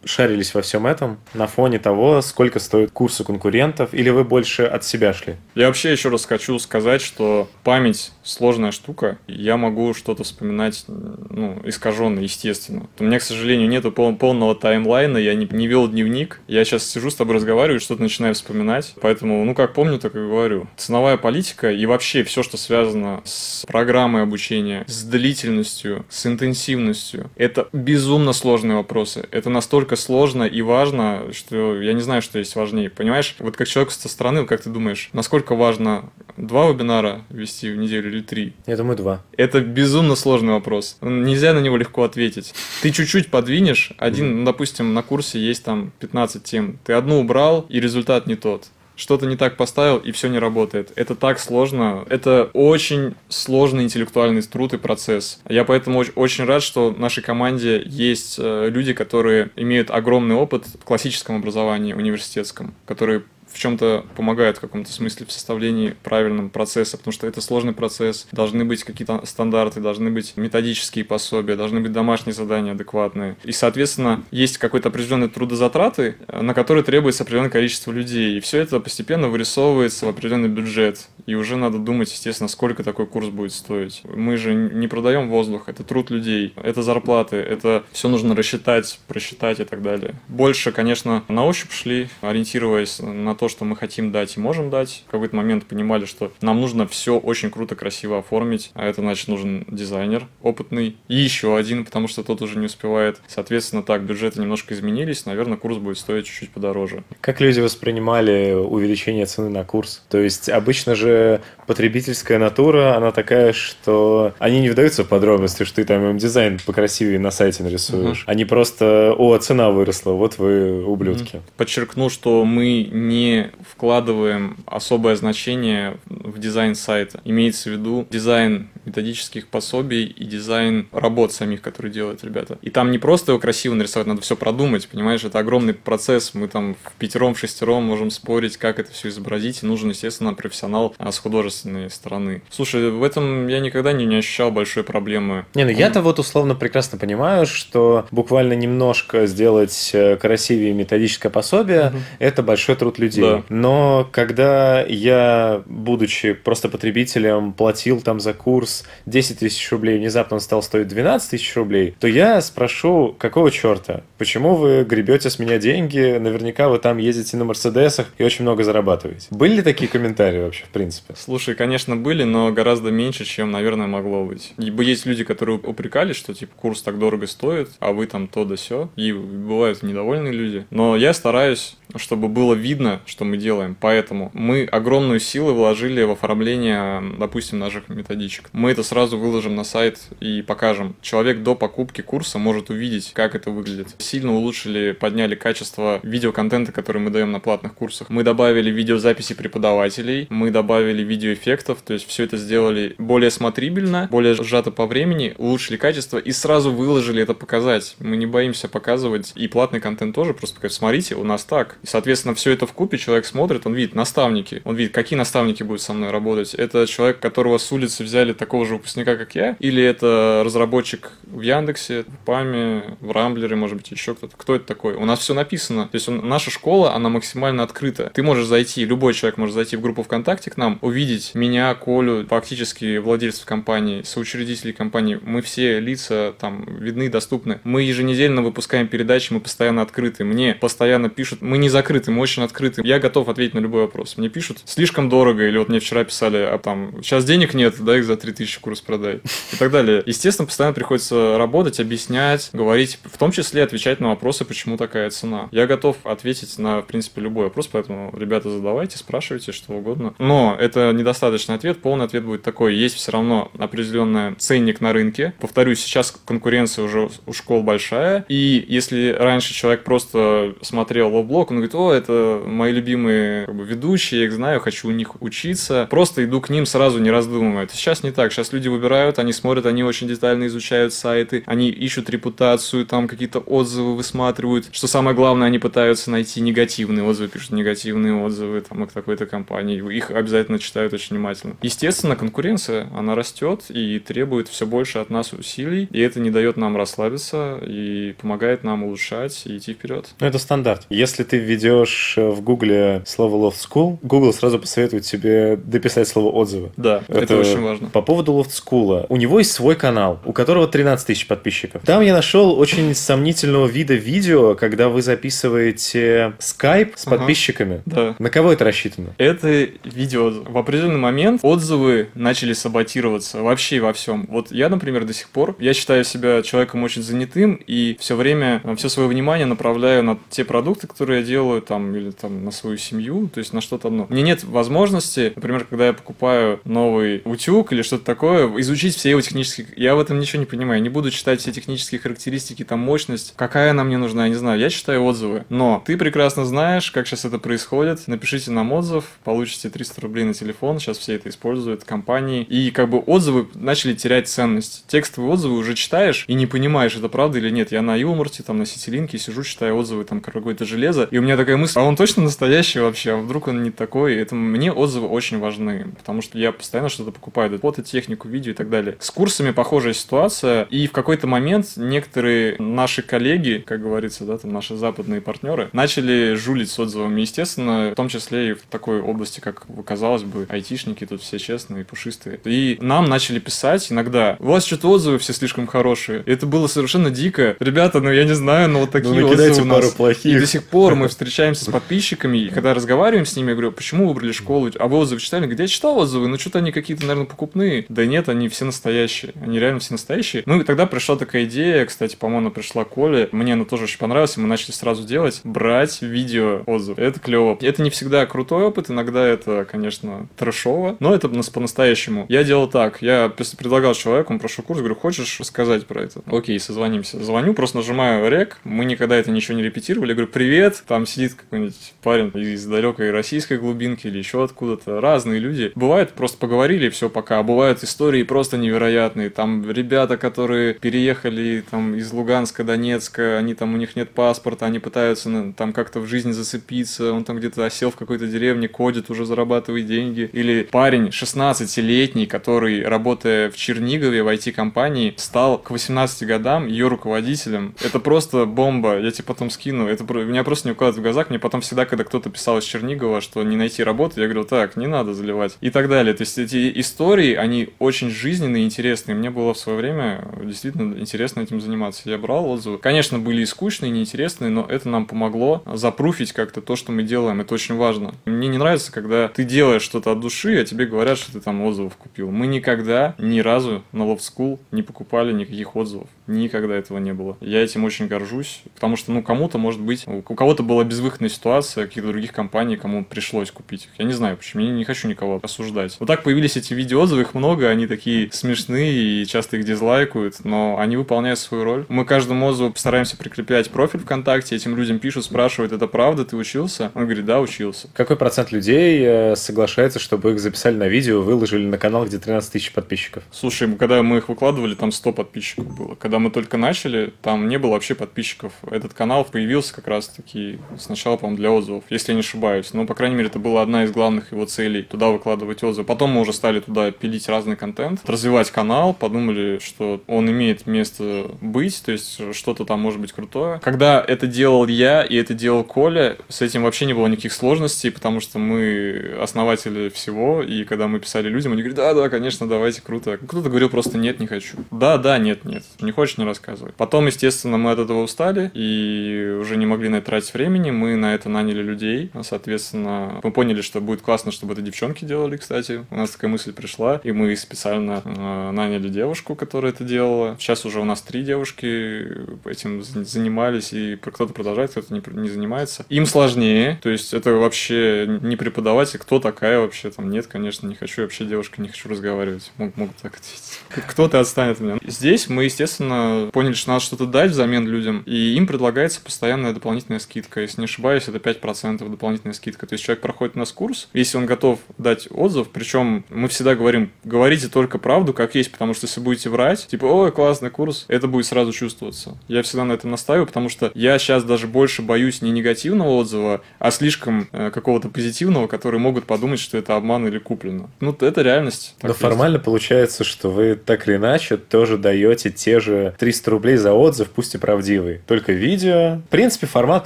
прошарились во всем этом на фоне того, сколько стоят курсы конкурентов, или вы больше от себя шли? Я вообще еще раз хочу сказать, что память сложная штука. Я могу что-то вспоминать ну, искаженно, естественно. У меня, к сожалению, нету пол полного таймлайна, я не, не вел дневник. Я сейчас сижу с тобой разговариваю, что-то начинаю вспоминать. Поэтому, ну, как помню, так и говорю. Ценовая политика и вообще все, что связано с программой обучения, с длительностью, с интенсивностью, это безумно вопрос вопросы. Это настолько сложно и важно, что я не знаю, что есть важнее. Понимаешь, вот как человек со стороны, как ты думаешь, насколько важно два вебинара вести в неделю или три? Я думаю, два. Это безумно сложный вопрос. Нельзя на него легко ответить. Ты чуть-чуть подвинешь, один, ну, допустим, на курсе есть там 15 тем, ты одну убрал, и результат не тот что-то не так поставил, и все не работает. Это так сложно. Это очень сложный интеллектуальный труд и процесс. Я поэтому очень рад, что в нашей команде есть э, люди, которые имеют огромный опыт в классическом образовании университетском, которые в чем-то помогают в каком-то смысле в составлении правильного процесса, потому что это сложный процесс, должны быть какие-то стандарты, должны быть методические пособия, должны быть домашние задания адекватные. И, соответственно, есть какой-то определенный трудозатраты, на которые требуется определенное количество людей. И все это постепенно вырисовывается в определенный бюджет. И уже надо думать, естественно, сколько такой курс будет стоить. Мы же не продаем воздух, это труд людей, это зарплаты, это все нужно рассчитать, просчитать и так далее. Больше, конечно, на ощупь шли, ориентируясь на то, что мы хотим дать и можем дать. В какой-то момент понимали, что нам нужно все очень круто, красиво оформить, а это значит нужен дизайнер опытный и еще один, потому что тот уже не успевает. Соответственно, так, бюджеты немножко изменились, наверное, курс будет стоить чуть-чуть подороже. Как люди воспринимали увеличение цены на курс? То есть обычно же потребительская натура, она такая, что они не вдаются в подробности, что ты там им дизайн покрасивее на сайте нарисуешь. Угу. Они просто, о, цена выросла, вот вы ублюдки. Подчеркну, что мы не не вкладываем особое значение в дизайн сайта. Имеется в виду дизайн методических пособий и дизайн работ самих, которые делают ребята. И там не просто его красиво нарисовать, надо все продумать, понимаешь, это огромный процесс, мы там в пятером, в шестером можем спорить, как это все изобразить, и нужен, естественно, профессионал а, с художественной стороны. Слушай, в этом я никогда не, не ощущал большой проблемы. Не, ну я-то вот условно прекрасно понимаю, что буквально немножко сделать э, красивее методическое пособие, угу. это большой труд людей людей. Да. Но когда я, будучи просто потребителем, платил там за курс 10 тысяч рублей, внезапно он стал стоить 12 тысяч рублей, то я спрошу, какого черта? Почему вы гребете с меня деньги? Наверняка вы там ездите на Мерседесах и очень много зарабатываете. Были ли такие комментарии вообще, в принципе? Слушай, конечно, были, но гораздо меньше, чем, наверное, могло быть. Ибо есть люди, которые упрекали, что типа курс так дорого стоит, а вы там то да сё. И бывают недовольные люди. Но я стараюсь чтобы было видно, что мы делаем. Поэтому мы огромную силу вложили в оформление, допустим, наших методичек. Мы это сразу выложим на сайт и покажем. Человек до покупки курса может увидеть, как это выглядит. Сильно улучшили, подняли качество видеоконтента, который мы даем на платных курсах. Мы добавили видеозаписи преподавателей, мы добавили видеоэффектов, то есть все это сделали более смотрибельно, более сжато по времени, улучшили качество и сразу выложили это показать. Мы не боимся показывать и платный контент тоже, просто сказать, смотрите, у нас так. И, соответственно, все это в купе человек смотрит, он видит наставники, он видит, какие наставники будут со мной работать. Это человек, которого с улицы взяли такого же выпускника, как я, или это разработчик в Яндексе, в Паме, в Рамблере, может быть, еще кто-то. Кто это такой? У нас все написано. То есть наша школа, она максимально открыта. Ты можешь зайти, любой человек может зайти в группу ВКонтакте к нам, увидеть меня, Колю, фактически владельцев компании, соучредителей компании. Мы все лица там видны, доступны. Мы еженедельно выпускаем передачи, мы постоянно открыты. Мне постоянно пишут, мы не закрыты, мы очень открыты. Я готов ответить на любой вопрос. Мне пишут, слишком дорого, или вот мне вчера писали, а там, сейчас денег нет, да, их за 3000 курс продай, и так далее. Естественно, постоянно приходится работать, объяснять, говорить, в том числе отвечать на вопросы, почему такая цена. Я готов ответить на, в принципе, любой вопрос, поэтому, ребята, задавайте, спрашивайте, что угодно. Но это недостаточный ответ, полный ответ будет такой. Есть все равно определенный ценник на рынке. Повторюсь, сейчас конкуренция уже у школ большая, и если раньше человек просто смотрел лоблог, он говорит, о, это мои любимые как бы, ведущие, я их знаю, хочу у них учиться, просто иду к ним сразу, не раздумывая. Сейчас не так, сейчас люди выбирают, они смотрят, они очень детально изучают сайты, они ищут репутацию, там какие-то отзывы высматривают. Что самое главное, они пытаются найти негативные отзывы, пишут негативные отзывы там к такой-то компании. Их обязательно читают очень внимательно. Естественно, конкуренция, она растет и требует все больше от нас усилий, и это не дает нам расслабиться и помогает нам улучшать и идти вперед. Ну, это стандарт. Если ты введешь в Гугле слово Loft School, Google сразу посоветует тебе дописать слово отзывы. Да, это, это очень важно. По поводу Loft School. У него есть свой канал, у которого 13 тысяч подписчиков. Там я нашел очень сомнительного вида видео, когда вы записываете скайп с ага. подписчиками. Да. На кого это рассчитано? Это видео. В определенный момент отзывы начали саботироваться вообще во всем. Вот я, например, до сих пор, я считаю себя человеком очень занятым и все время, э, все свое внимание направляю на те продукты, которые я делаю, там, или там на свою семью, то есть на что-то одно. Мне нет возможности, например, когда я покупаю новый утюг или что-то такое, изучить все его технические... Я в этом ничего не понимаю. Я не буду читать все технические характеристики, там, мощность, какая она мне нужна, я не знаю. Я читаю отзывы. Но ты прекрасно знаешь, как сейчас это происходит. Напишите нам отзыв, получите 300 рублей на телефон. Сейчас все это используют, компании. И как бы отзывы начали терять ценность. Текстовые отзывы уже читаешь и не понимаешь, это правда или нет. Я на Юморте, там, на Ситилинке сижу, читаю отзывы, там, какое-то железо. И у меня такая мысль, а он точно настоящий вообще? А вдруг он не такой? Это мне отзывы очень важны, потому что я постоянно что-то покупаю, фототехнику, видео и так далее. С курсами похожая ситуация, и в какой-то момент некоторые наши коллеги, как говорится, да, там наши западные партнеры, начали жулить с отзывами, естественно, в том числе и в такой области, как казалось бы, айтишники тут все честные, пушистые. И нам начали писать иногда, у вас что-то отзывы все слишком хорошие. И это было совершенно дико. Ребята, ну я не знаю, но вот такие ну, отзывы у нас. Пару плохих. И до сих пор мы встречаемся с подписчиками, и когда разговариваем с ними, я говорю, почему выбрали школу? А вы отзывы читали? Где я читал отзывы? Ну что-то они какие-то, наверное, покупные. Да нет, они все настоящие. Они реально все настоящие. Ну и тогда пришла такая идея, кстати, по-моему, пришла Коле. Мне она тоже очень понравилась, и мы начали сразу делать, брать видео отзыв. Это клево. Это не всегда крутой опыт, иногда это, конечно, трэшово, но это по-настоящему. Я делал так, я предлагал человеку, он прошел курс, говорю, хочешь рассказать про это? Окей, созвонимся. Звоню, просто нажимаю рек, мы никогда это ничего не репетировали, я говорю, привет, там сидит какой-нибудь парень из далекой российской глубинки или еще откуда-то, разные люди. Бывает, просто поговорили все, пока. А бывают истории просто невероятные, там ребята, которые переехали там из Луганска, Донецка, они там, у них нет паспорта, они пытаются ну, там как-то в жизни зацепиться, он там где-то осел в какой-то деревне, кодит, уже зарабатывает деньги. Или парень 16-летний, который, работая в Чернигове в IT-компании, стал к 18 годам ее руководителем. Это просто бомба, я тебе потом скину. Это меня просто не укладывает в глазах. Мне потом всегда, когда кто-то писал из Чернигова, что не найти работу, я говорил, так, не надо заливать. И так далее. То есть эти истории, они очень жизненные, интересные. Мне было в свое время действительно интересно этим заниматься. Я брал отзывы. Конечно, были и скучные, и неинтересные, но это нам помогло запруфить как-то то, что мы делаем. Это очень важно. Мне не нравится, когда ты делаешь что-то от души, а тебе говорят, что ты там отзывов купил. Мы никогда ни разу на Love School не покупали никаких отзывов. Никогда этого не было. Я этим очень горжусь, потому что, ну, кому-то, может быть, у кого-то была безвыходная ситуация, каких-то других компаний, кому пришлось купить их. Я не знаю, почему. Я не хочу никого осуждать. Вот так появились эти видеоотзывы, их много, они такие смешные и часто их дизлайкают, но они выполняют свою роль. Мы каждому отзыву постараемся прикреплять профиль ВКонтакте, этим людям пишут, спрашивают, это правда, ты учился? Он говорит, да, учился. Какой процент людей э, соглашается, чтобы их записали на видео, выложили на канал, где 13 тысяч подписчиков? Слушай, когда мы их выкладывали, там 100 подписчиков было. Когда когда мы только начали, там не было вообще подписчиков. Этот канал появился как раз-таки сначала, по-моему, для отзывов, если я не ошибаюсь. Но, по крайней мере, это была одна из главных его целей, туда выкладывать отзывы. Потом мы уже стали туда пилить разный контент, развивать канал, подумали, что он имеет место быть, то есть что-то там может быть крутое. Когда это делал я и это делал Коля, с этим вообще не было никаких сложностей, потому что мы основатели всего, и когда мы писали людям, они говорят, да, да, конечно, давайте, круто. Кто-то говорил просто нет, не хочу. Да, да, нет, нет. Не хочешь, не рассказывай. Потом, естественно, мы от этого устали и уже не могли на это тратить времени. Мы на это наняли людей. Соответственно, мы поняли, что будет классно, чтобы это девчонки делали, кстати. У нас такая мысль пришла, и мы специально э, наняли девушку, которая это делала. Сейчас уже у нас три девушки этим занимались, и кто-то продолжает, кто-то не, не занимается. Им сложнее, то есть это вообще не преподаватель, кто такая вообще там. Нет, конечно, не хочу вообще девушка, не хочу разговаривать. Мог, могут так ответить. Кто-то отстанет от меня. Здесь мы, естественно, поняли, что надо что-то дать взамен людям, и им предлагается постоянная дополнительная скидка. Если не ошибаюсь, это 5% дополнительная скидка. То есть человек проходит у нас курс, если он готов дать отзыв, причем мы всегда говорим, говорите только правду, как есть, потому что если будете врать, типа, ой, классный курс, это будет сразу чувствоваться. Я всегда на этом настаиваю, потому что я сейчас даже больше боюсь не негативного отзыва, а слишком э, какого-то позитивного, который могут подумать, что это обман или куплено. Ну, это реальность. Но формально получается, что вы так или иначе тоже даете те же 300 рублей за отзыв, пусть и правдивый. Только видео. В принципе, формат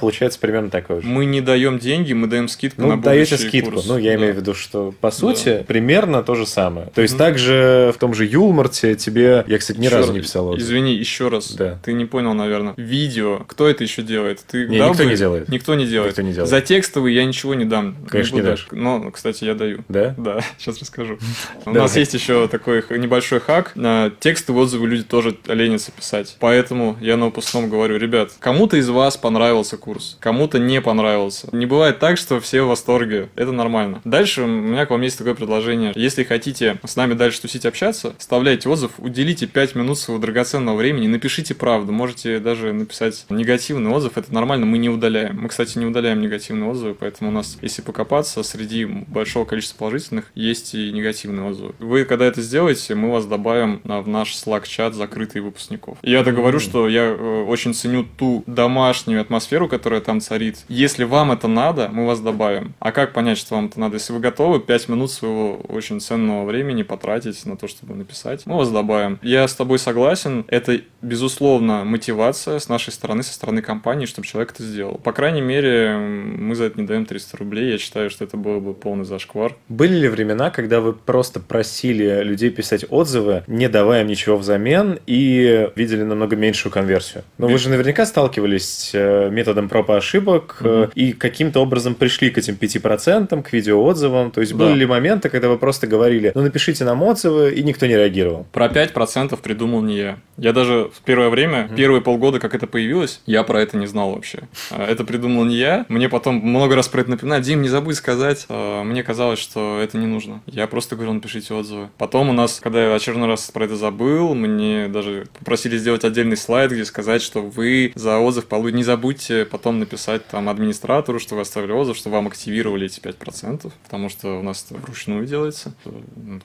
получается примерно такой же. Мы не даем деньги, мы даем скидку ну, на даете скидку. Курс. Ну, я да. имею в виду, что по сути да. примерно то же самое. То есть mm-hmm. также в том же Юлмарте тебе, я, кстати, ни еще разу раз, не писал отзыв. Извини, еще раз. Да. Ты не понял, наверное. Видео. Кто это еще делает? Ты не, дал никто бы? не делает. Никто не делает. Никто не делает. За текстовый я ничего не дам. Конечно, не, не дашь. Но, кстати, я даю. Да? Да, сейчас расскажу. У нас есть еще такой небольшой хак. На текстовые отзывы люди тоже ленятся писать. Поэтому я на выпускном говорю, ребят, кому-то из вас понравился курс, кому-то не понравился. Не бывает так, что все в восторге. Это нормально. Дальше у меня к вам есть такое предложение. Если хотите с нами дальше тусить, общаться, вставляйте отзыв, уделите 5 минут своего драгоценного времени, напишите правду. Можете даже написать негативный отзыв, это нормально, мы не удаляем. Мы, кстати, не удаляем негативные отзывы, поэтому у нас, если покопаться, среди большого количества положительных есть и негативные отзывы. Вы, когда это сделаете, мы вас добавим в наш Slack-чат закрытый выпускников. Я так говорю, что я э, очень ценю ту домашнюю атмосферу, которая там царит. Если вам это надо, мы вас добавим. А как понять, что вам это надо? Если вы готовы 5 минут своего очень ценного времени потратить на то, чтобы написать, мы вас добавим. Я с тобой согласен. Это, безусловно, мотивация с нашей стороны, со стороны компании, чтобы человек это сделал. По крайней мере, мы за это не даем 300 рублей. Я считаю, что это было бы полный зашквар. Были ли времена, когда вы просто просили людей писать отзывы, не давая им ничего взамен, и видели намного меньшую конверсию? Но вы же наверняка сталкивались с э, методом проб и ошибок угу. и каким-то образом пришли к этим 5%, к видеоотзывам. То есть да. были ли моменты, когда вы просто говорили, ну напишите нам отзывы, и никто не реагировал? Про 5% придумал не я. Я даже в первое время, угу. первые полгода, как это появилось, я про это не знал вообще. А, это придумал не я. Мне потом много раз про это напоминали. Дим, не забудь сказать. А, мне казалось, что это не нужно. Я просто говорил, напишите отзывы. Потом у нас, когда я очередной раз про это забыл, мне даже попросили сделать отдельный слайд, где сказать, что вы за отзыв. Не забудьте потом написать там администратору, что вы оставили отзыв, что вам активировали эти 5%, потому что у нас это вручную делается.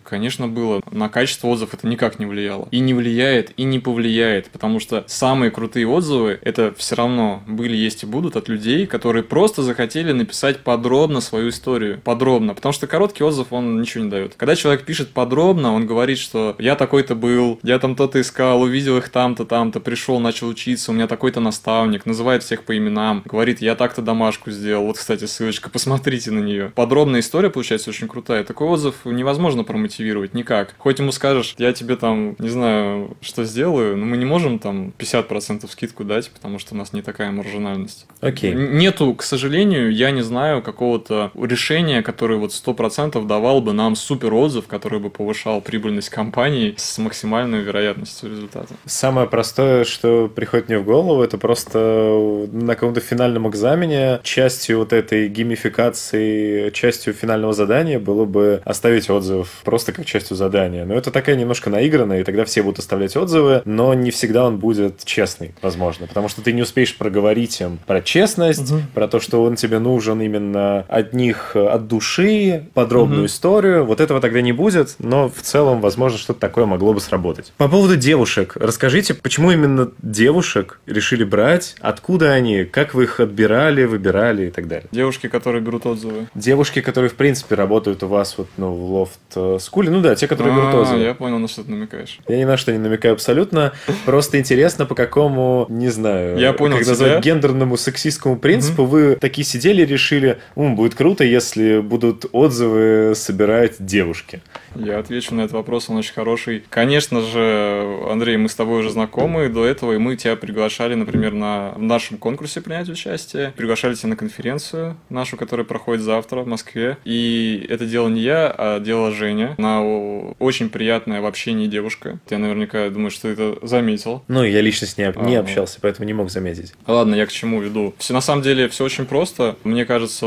Конечно, было. На качество отзывов это никак не влияло. И не влияет, и не повлияет, потому что самые крутые отзывы это все равно были, есть и будут от людей, которые просто захотели написать подробно свою историю. Подробно. Потому что короткий отзыв, он ничего не дает. Когда человек пишет подробно, он говорит, что я такой-то был, я там то-то искал, увидел их там-то, там-то, пришел, начал учиться, у меня такой-то наставник, называет всех по именам, говорит, я так-то домашку сделал. Вот, кстати, ссылочка, посмотрите на нее. Подробная история получается очень крутая. Такой отзыв невозможно промотивировать никак. Хоть ему скажешь, я тебе там, не знаю, что сделаю, но мы не можем там 50% скидку дать, потому что у нас не такая маржинальность. Окей. Okay. Нету, к сожалению, я не знаю какого-то решения, которое вот 100% давал бы нам супер отзыв, который бы повышал прибыльность компании с максимальной вероятностью результата. Самое простое, что приходит мне в голову, это просто на каком-то финальном экзамене частью вот этой геймификации, частью финального задания было бы оставить отзыв просто как частью задания. Но это такая немножко наигранная, и тогда все будут оставлять отзывы, но не всегда он будет честный, возможно, потому что ты не успеешь проговорить им про честность, угу. про то, что он тебе нужен именно от них от души, подробную угу. историю. Вот этого тогда не будет, но в целом, возможно, что-то такое могло бы сработать. По поводу девушек. Расскажите, почему именно девушек решили брать? Откуда они? Как вы их отбирали, выбирали и так далее? Девушки, которые берут отзывы. Девушки, которые, в принципе, работают у вас вот, ну, в лофт-скуле. Ну да, те, которые берут А, отзывы. Я понял, на что ты намекаешь. Я ни на что не намекаю абсолютно. Просто интересно, по какому, не знаю, Я понял как тебя. назвать, гендерному, сексистскому принципу вы такие сидели и решили, «М, будет круто, если будут отзывы собирать девушки. Я отвечу на этот вопрос, он очень хороший. Конечно же, Андрей, мы с тобой уже знакомы до этого, и мы тебя приглашали, например, на в нашем конкурсе принять участие. Приглашали тебя на конференцию нашу, которая проходит завтра в Москве. И это дело не я, а дело Женя. Она очень приятная в общении девушка. Я наверняка думаю, что ты это заметил. Ну, я лично с ней не А, общался, поэтому не мог заметить. Ладно, я к чему веду. Все на самом деле все очень просто. Мне кажется,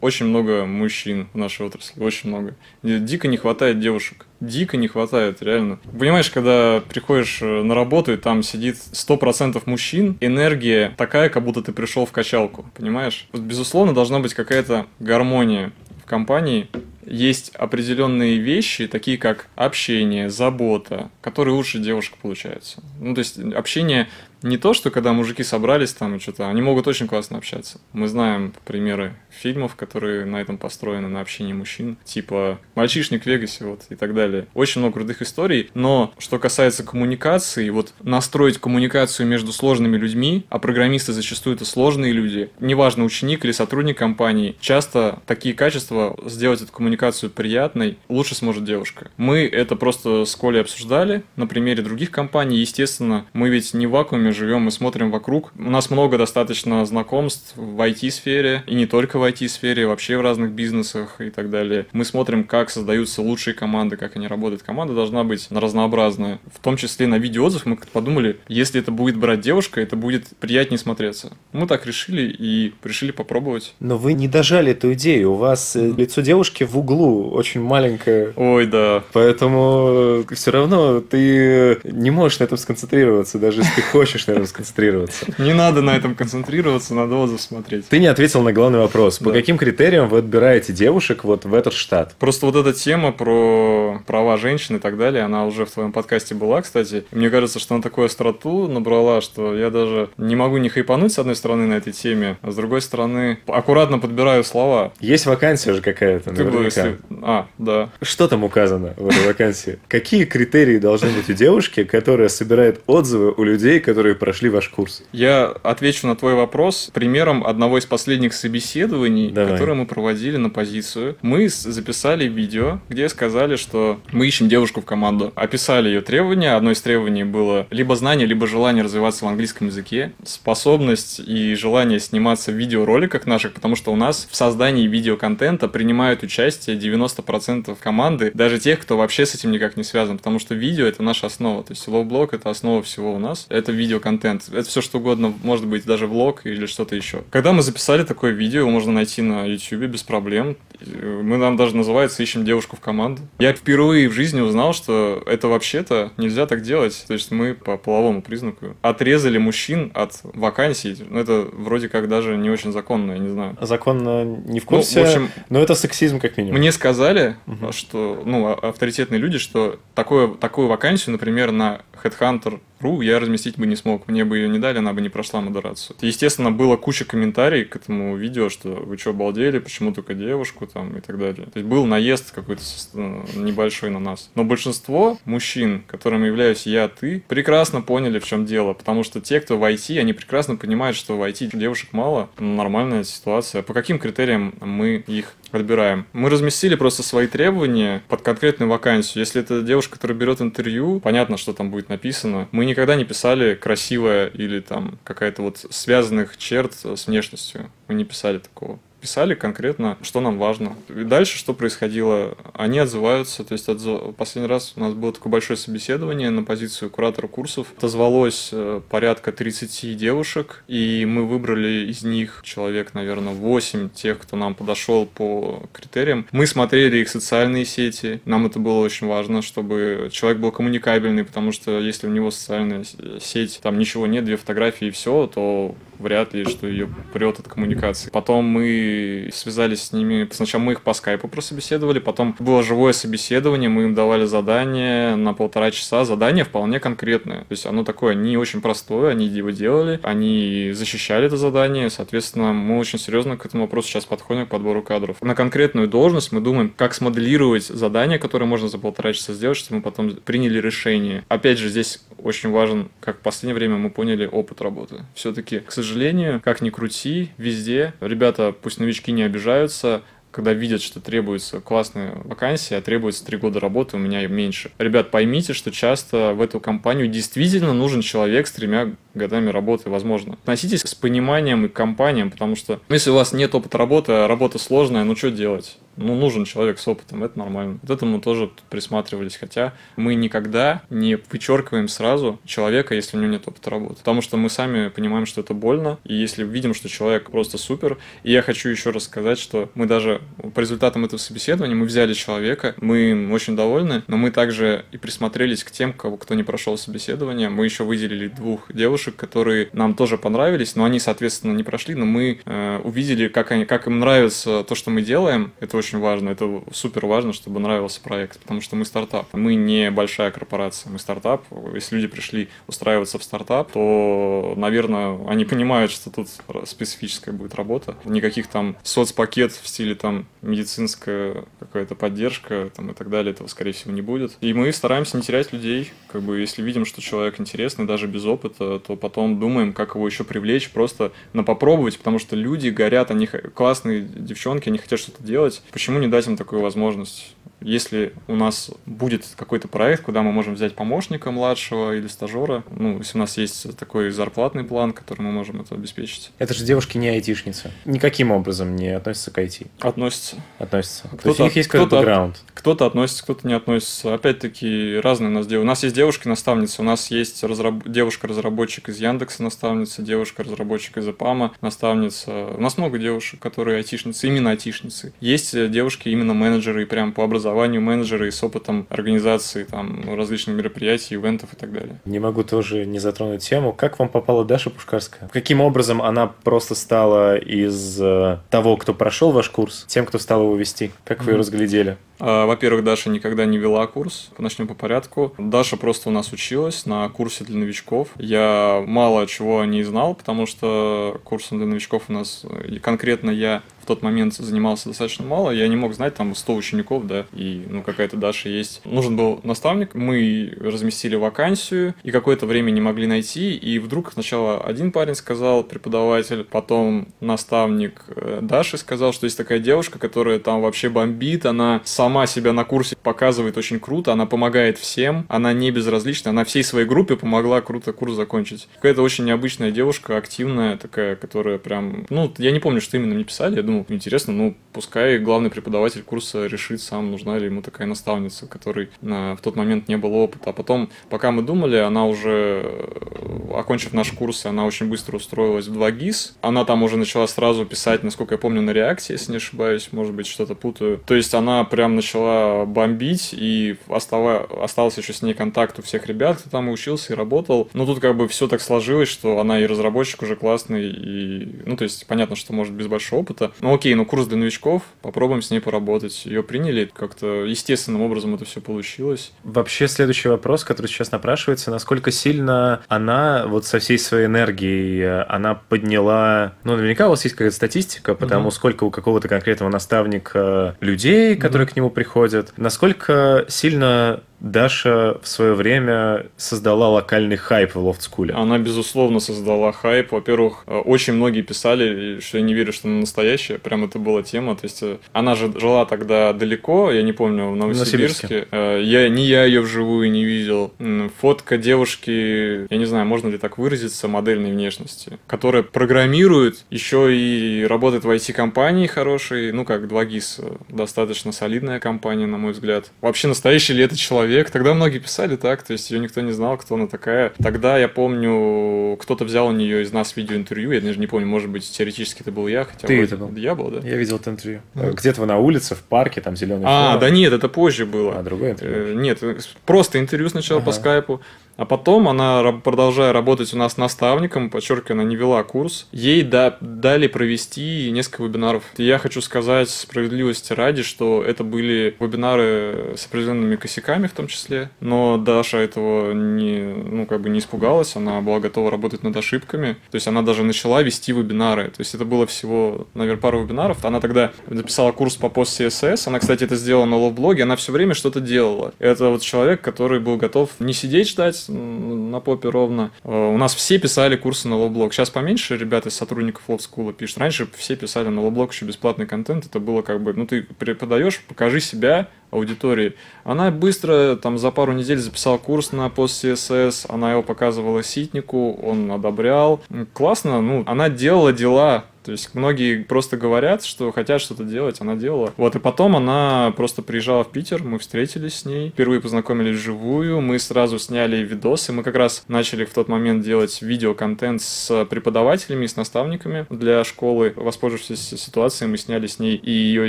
очень много мужчин в нашей отрасли, очень много. Ди- Дико не хватает девушек. Дико не хватает, реально. Понимаешь, когда приходишь э, на работу, и там сидит 100% мужчин, энергия такая, как будто ты пришел в качалку, понимаешь? Вот, безусловно, должна быть какая-то гармония в компании. Есть определенные вещи, такие как общение, забота, которые лучше девушек получаются. Ну, то есть общение не то, что когда мужики собрались там и что-то, они могут очень классно общаться. Мы знаем примеры фильмов, которые на этом построены, на общении мужчин, типа «Мальчишник в Вегасе» вот, и так далее. Очень много крутых историй, но что касается коммуникации, вот настроить коммуникацию между сложными людьми, а программисты зачастую это сложные люди, неважно, ученик или сотрудник компании, часто такие качества, сделать эту коммуникацию приятной, лучше сможет девушка. Мы это просто с Колей обсуждали на примере других компаний. Естественно, мы ведь не в вакууме живем, мы смотрим вокруг. У нас много достаточно знакомств в IT-сфере, и не только в IT-сфере, вообще в разных бизнесах и так далее. Мы смотрим, как создаются лучшие команды, как они работают. Команда должна быть разнообразная. В том числе на видеоотзыв мы подумали, если это будет брать девушка, это будет приятнее смотреться. Мы так решили и решили попробовать. Но вы не дожали эту идею. У вас э, лицо девушки в углу очень маленькое. Ой, да. Поэтому все равно ты не можешь на этом сконцентрироваться, даже если ты хочешь на этом сконцентрироваться. Не надо на этом концентрироваться, надо отзыв смотреть. Ты не ответил на главный вопрос. По Да. каким критериям вы отбираете девушек вот в этот штат? Просто вот эта тема про права женщин и так далее, она уже в твоем подкасте была, кстати. Мне кажется, что она такую остроту набрала, что я даже не могу не хайпануть, с одной стороны, на этой теме, а с другой стороны, аккуратно подбираю слова. Есть вакансия же какая-то, Ты бы, наверняка. если... А, да. Что там указано в этой вакансии? Какие критерии должны быть у девушки, которая собирает отзывы у людей, которые прошли ваш курс? Я отвечу на твой вопрос примером одного из последних собеседований, Давай. которое мы проводили на позицию. Мы записали видео, где сказали, что мы ищем девушку в команду. Описали ее требования. Одно из требований было либо знание, либо желание развиваться в английском языке, способность и желание сниматься в видеороликах наших, потому что у нас в создании видеоконтента принимают участие 90% команды, даже тех, кто вообще с этим никак не связан, потому что видео это наша основа, то есть лоу-блог это основа всего у нас, это видеоконтент, это все что угодно, может быть даже влог или что-то еще. Когда мы записали такое видео, его можно найти на YouTube без проблем, мы нам даже называется «Ищем девушку в команду». Я впервые в жизни узнал, что это вообще-то нельзя так делать, то есть мы по половому признаку отрезали мужчин от вакансий, ну это вроде как даже не очень законно, я не знаю. Законно не в Ну, курсе, в общем, но это сексизм как минимум. мне сказали, Мгм. что, ну, а- авторитетные люди, что такое, такую вакансию, например, на Headhunter.ru я разместить бы не смог. Мне бы ее не дали, она бы не прошла модерацию. Естественно, было куча комментариев к этому видео, что вы что, обалдели, почему только девушку там и так далее. То есть был наезд какой-то э, небольшой на нас. Но большинство мужчин, которым являюсь я, ты, прекрасно поняли, в чем дело. Потому что те, кто в IT, они прекрасно понимают, что в IT девушек мало. Нормальная ситуация. По каким критериям мы их отбираем? Мы разместили просто свои требования под конкретную вакансию. Если это девушка, которая берет интервью, понятно, что там будет написано. Мы никогда не писали красивая или там какая-то вот связанных черт с внешностью. Мы не писали такого писали конкретно, что нам важно. И дальше что происходило? Они отзываются, то есть отзыв- последний раз у нас было такое большое собеседование на позицию куратора курсов. Отозвалось э, порядка 30 девушек, и мы выбрали из них человек, наверное, 8 тех, кто нам подошел по критериям. Мы смотрели их социальные сети, нам это было очень важно, чтобы человек был коммуникабельный, потому что если у него социальная сеть, там ничего нет, две фотографии и все, то вряд ли, что ее прет от коммуникации. Потом мы связались с ними, сначала мы их по скайпу прособеседовали, потом было живое собеседование, мы им давали задание на полтора часа, задание вполне конкретное. То есть оно такое не очень простое, они его делали, они защищали это задание, соответственно, мы очень серьезно к этому вопросу сейчас подходим к подбору кадров. На конкретную должность мы думаем, как смоделировать задание, которое можно за полтора часа сделать, чтобы мы потом приняли решение. Опять же, здесь очень важен, как в последнее время мы поняли, опыт работы. Все-таки, к сожалению, как ни крути, везде ребята, пусть новички не обижаются, когда видят, что требуется классная вакансия, а требуется три года работы, у меня меньше. Ребят, поймите, что часто в эту компанию действительно нужен человек с тремя годами работы, возможно. Относитесь с пониманием и компаниям, потому что если у вас нет опыта работы, а работа сложная, ну что делать? ну, нужен человек с опытом, это нормально. Вот этому тоже присматривались, хотя мы никогда не вычеркиваем сразу человека, если у него нет опыта работы. Потому что мы сами понимаем, что это больно, и если видим, что человек просто супер, и я хочу еще раз сказать, что мы даже по результатам этого собеседования мы взяли человека, мы очень довольны, но мы также и присмотрелись к тем, кого, кто не прошел собеседование. Мы еще выделили двух девушек, которые нам тоже понравились, но они, соответственно, не прошли, но мы э, увидели, как, они, как им нравится то, что мы делаем. Это очень важно, это супер важно, чтобы нравился проект, потому что мы стартап. Мы не большая корпорация, мы стартап. Если люди пришли устраиваться в стартап, то, наверное, они понимают, что тут специфическая будет работа. Никаких там соцпакет в стиле там медицинская какая-то поддержка там, и так далее, этого, скорее всего, не будет. И мы стараемся не терять людей. Как бы, если видим, что человек интересный, даже без опыта, то потом думаем, как его еще привлечь, просто на попробовать, потому что люди горят, они классные девчонки, они хотят что-то делать. Почему не дать им такую возможность? Если у нас будет какой-то проект, куда мы можем взять помощника младшего или стажера, ну, если у нас есть такой зарплатный план, который мы можем это обеспечить. Это же девушки не айтишницы. Никаким образом не относятся к IT. Относятся. Относятся. Кто-то, То есть у них есть какой-то бэкграунд. Кто-то относится, кто-то не относится. Опять-таки, разные у нас девушки. У нас есть девушки-наставницы, у нас есть разраб... девушка-разработчик из Яндекса наставница, девушка-разработчик из АПАМа наставница. У нас много девушек, которые айтишницы, именно айтишницы. Есть девушки именно менеджеры и прям по образованию менеджеры и с опытом организации там различных мероприятий, ивентов и так далее. Не могу тоже не затронуть тему. Как вам попала Даша Пушкарская? Каким образом она просто стала из э, того, кто прошел ваш курс, тем, кто стал его вести? Как вы mm-hmm. ее разглядели? А, во-первых, Даша никогда не вела курс. Начнем по порядку. Даша просто у нас училась на курсе для новичков. Я мало чего о ней знал, потому что курсом для новичков у нас конкретно я в тот момент занимался достаточно мало, я не мог знать там 100 учеников, да, и ну какая-то Даша есть. Нужен был наставник, мы разместили вакансию, и какое-то время не могли найти, и вдруг сначала один парень сказал, преподаватель, потом наставник э, Даши сказал, что есть такая девушка, которая там вообще бомбит, она сама себя на курсе показывает очень круто, она помогает всем, она не безразлична, она всей своей группе помогла круто курс закончить. Какая-то очень необычная девушка, активная такая, которая прям, ну, я не помню, что именно мне писали, я думаю, ну, интересно, ну, пускай главный преподаватель курса решит сам, нужна ли ему такая наставница, которой на, в тот момент не было опыта. А потом, пока мы думали, она уже, э, окончив наш курс, она очень быстро устроилась в 2GIS. Она там уже начала сразу писать, насколько я помню, на реакции, если не ошибаюсь, может быть, что-то путаю. То есть она прям начала бомбить, и остава... остался еще с ней контакт у всех ребят, кто там учился и работал. Но тут как бы все так сложилось, что она и разработчик уже классный, и, ну, то есть понятно, что может без большого опыта. Ну, окей, ну курс для новичков, попробуем с ней поработать. Ее приняли, как-то естественным образом это все получилось. Вообще следующий вопрос, который сейчас напрашивается, насколько сильно она вот со всей своей энергией, э, она подняла, ну наверняка у вас есть какая-то статистика, потому угу. сколько у какого-то конкретного наставника людей, которые угу. к нему приходят, насколько сильно Даша в свое время создала локальный хайп в лофт-скуле. Она, безусловно, создала хайп. Во-первых, э, очень многие писали, что я не верю, что она настоящая. Прям это была тема. То есть э, она же жила тогда далеко, я не помню, в Новосибирске. Новосибирске. Э, я, ни я ее вживую не видел. Фотка девушки, я не знаю, можно ли так выразиться, модельной внешности, которая программирует, еще и работает в IT-компании хорошей, ну как 2GIS, достаточно солидная компания, на мой взгляд. Вообще настоящий ли это человек? Человек. Тогда многие писали так, то есть ее никто не знал, кто она такая. Тогда я помню, кто-то взял у нее из нас видеоинтервью, я даже не помню, может быть, теоретически это был я, хотя Ты это был. Я был, да? Я видел это интервью. Mm. Где-то вы на улице, в парке, там зеленый А, фон. да нет, это позже было. А, другое интервью? Э, нет, просто интервью сначала ага. по скайпу. А потом она, продолжая работать у нас наставником, подчеркиваю, она не вела курс, ей да, дали провести несколько вебинаров. И я хочу сказать справедливости ради, что это были вебинары с определенными косяками в том числе, но Даша этого не, ну, как бы не испугалась, она была готова работать над ошибками, то есть она даже начала вести вебинары, то есть это было всего, наверное, пару вебинаров, она тогда записала курс по PostCSS, она, кстати, это сделала на LoftBlog е, она все время что-то делала. Это вот человек, который был готов не сидеть ждать на попе ровно. Э, у нас все писали курсы на LoftBlog. Сейчас поменьше ребята из сотрудников School пишут. Раньше все писали на лоу-блог еще бесплатный контент. Это было как бы, ну ты преподаешь, покажи себя, аудитории. Она быстро, там, за пару недель записала курс на пост CSS, она его показывала Ситнику, он одобрял. Классно, ну, она делала дела, то есть многие просто говорят, что хотят что-то делать, она делала. Вот, и потом она просто приезжала в Питер, мы встретились с ней, впервые познакомились вживую, мы сразу сняли видосы, мы как раз начали в тот момент делать видеоконтент с преподавателями, с наставниками для школы. Воспользовавшись ситуацией, мы сняли с ней и ее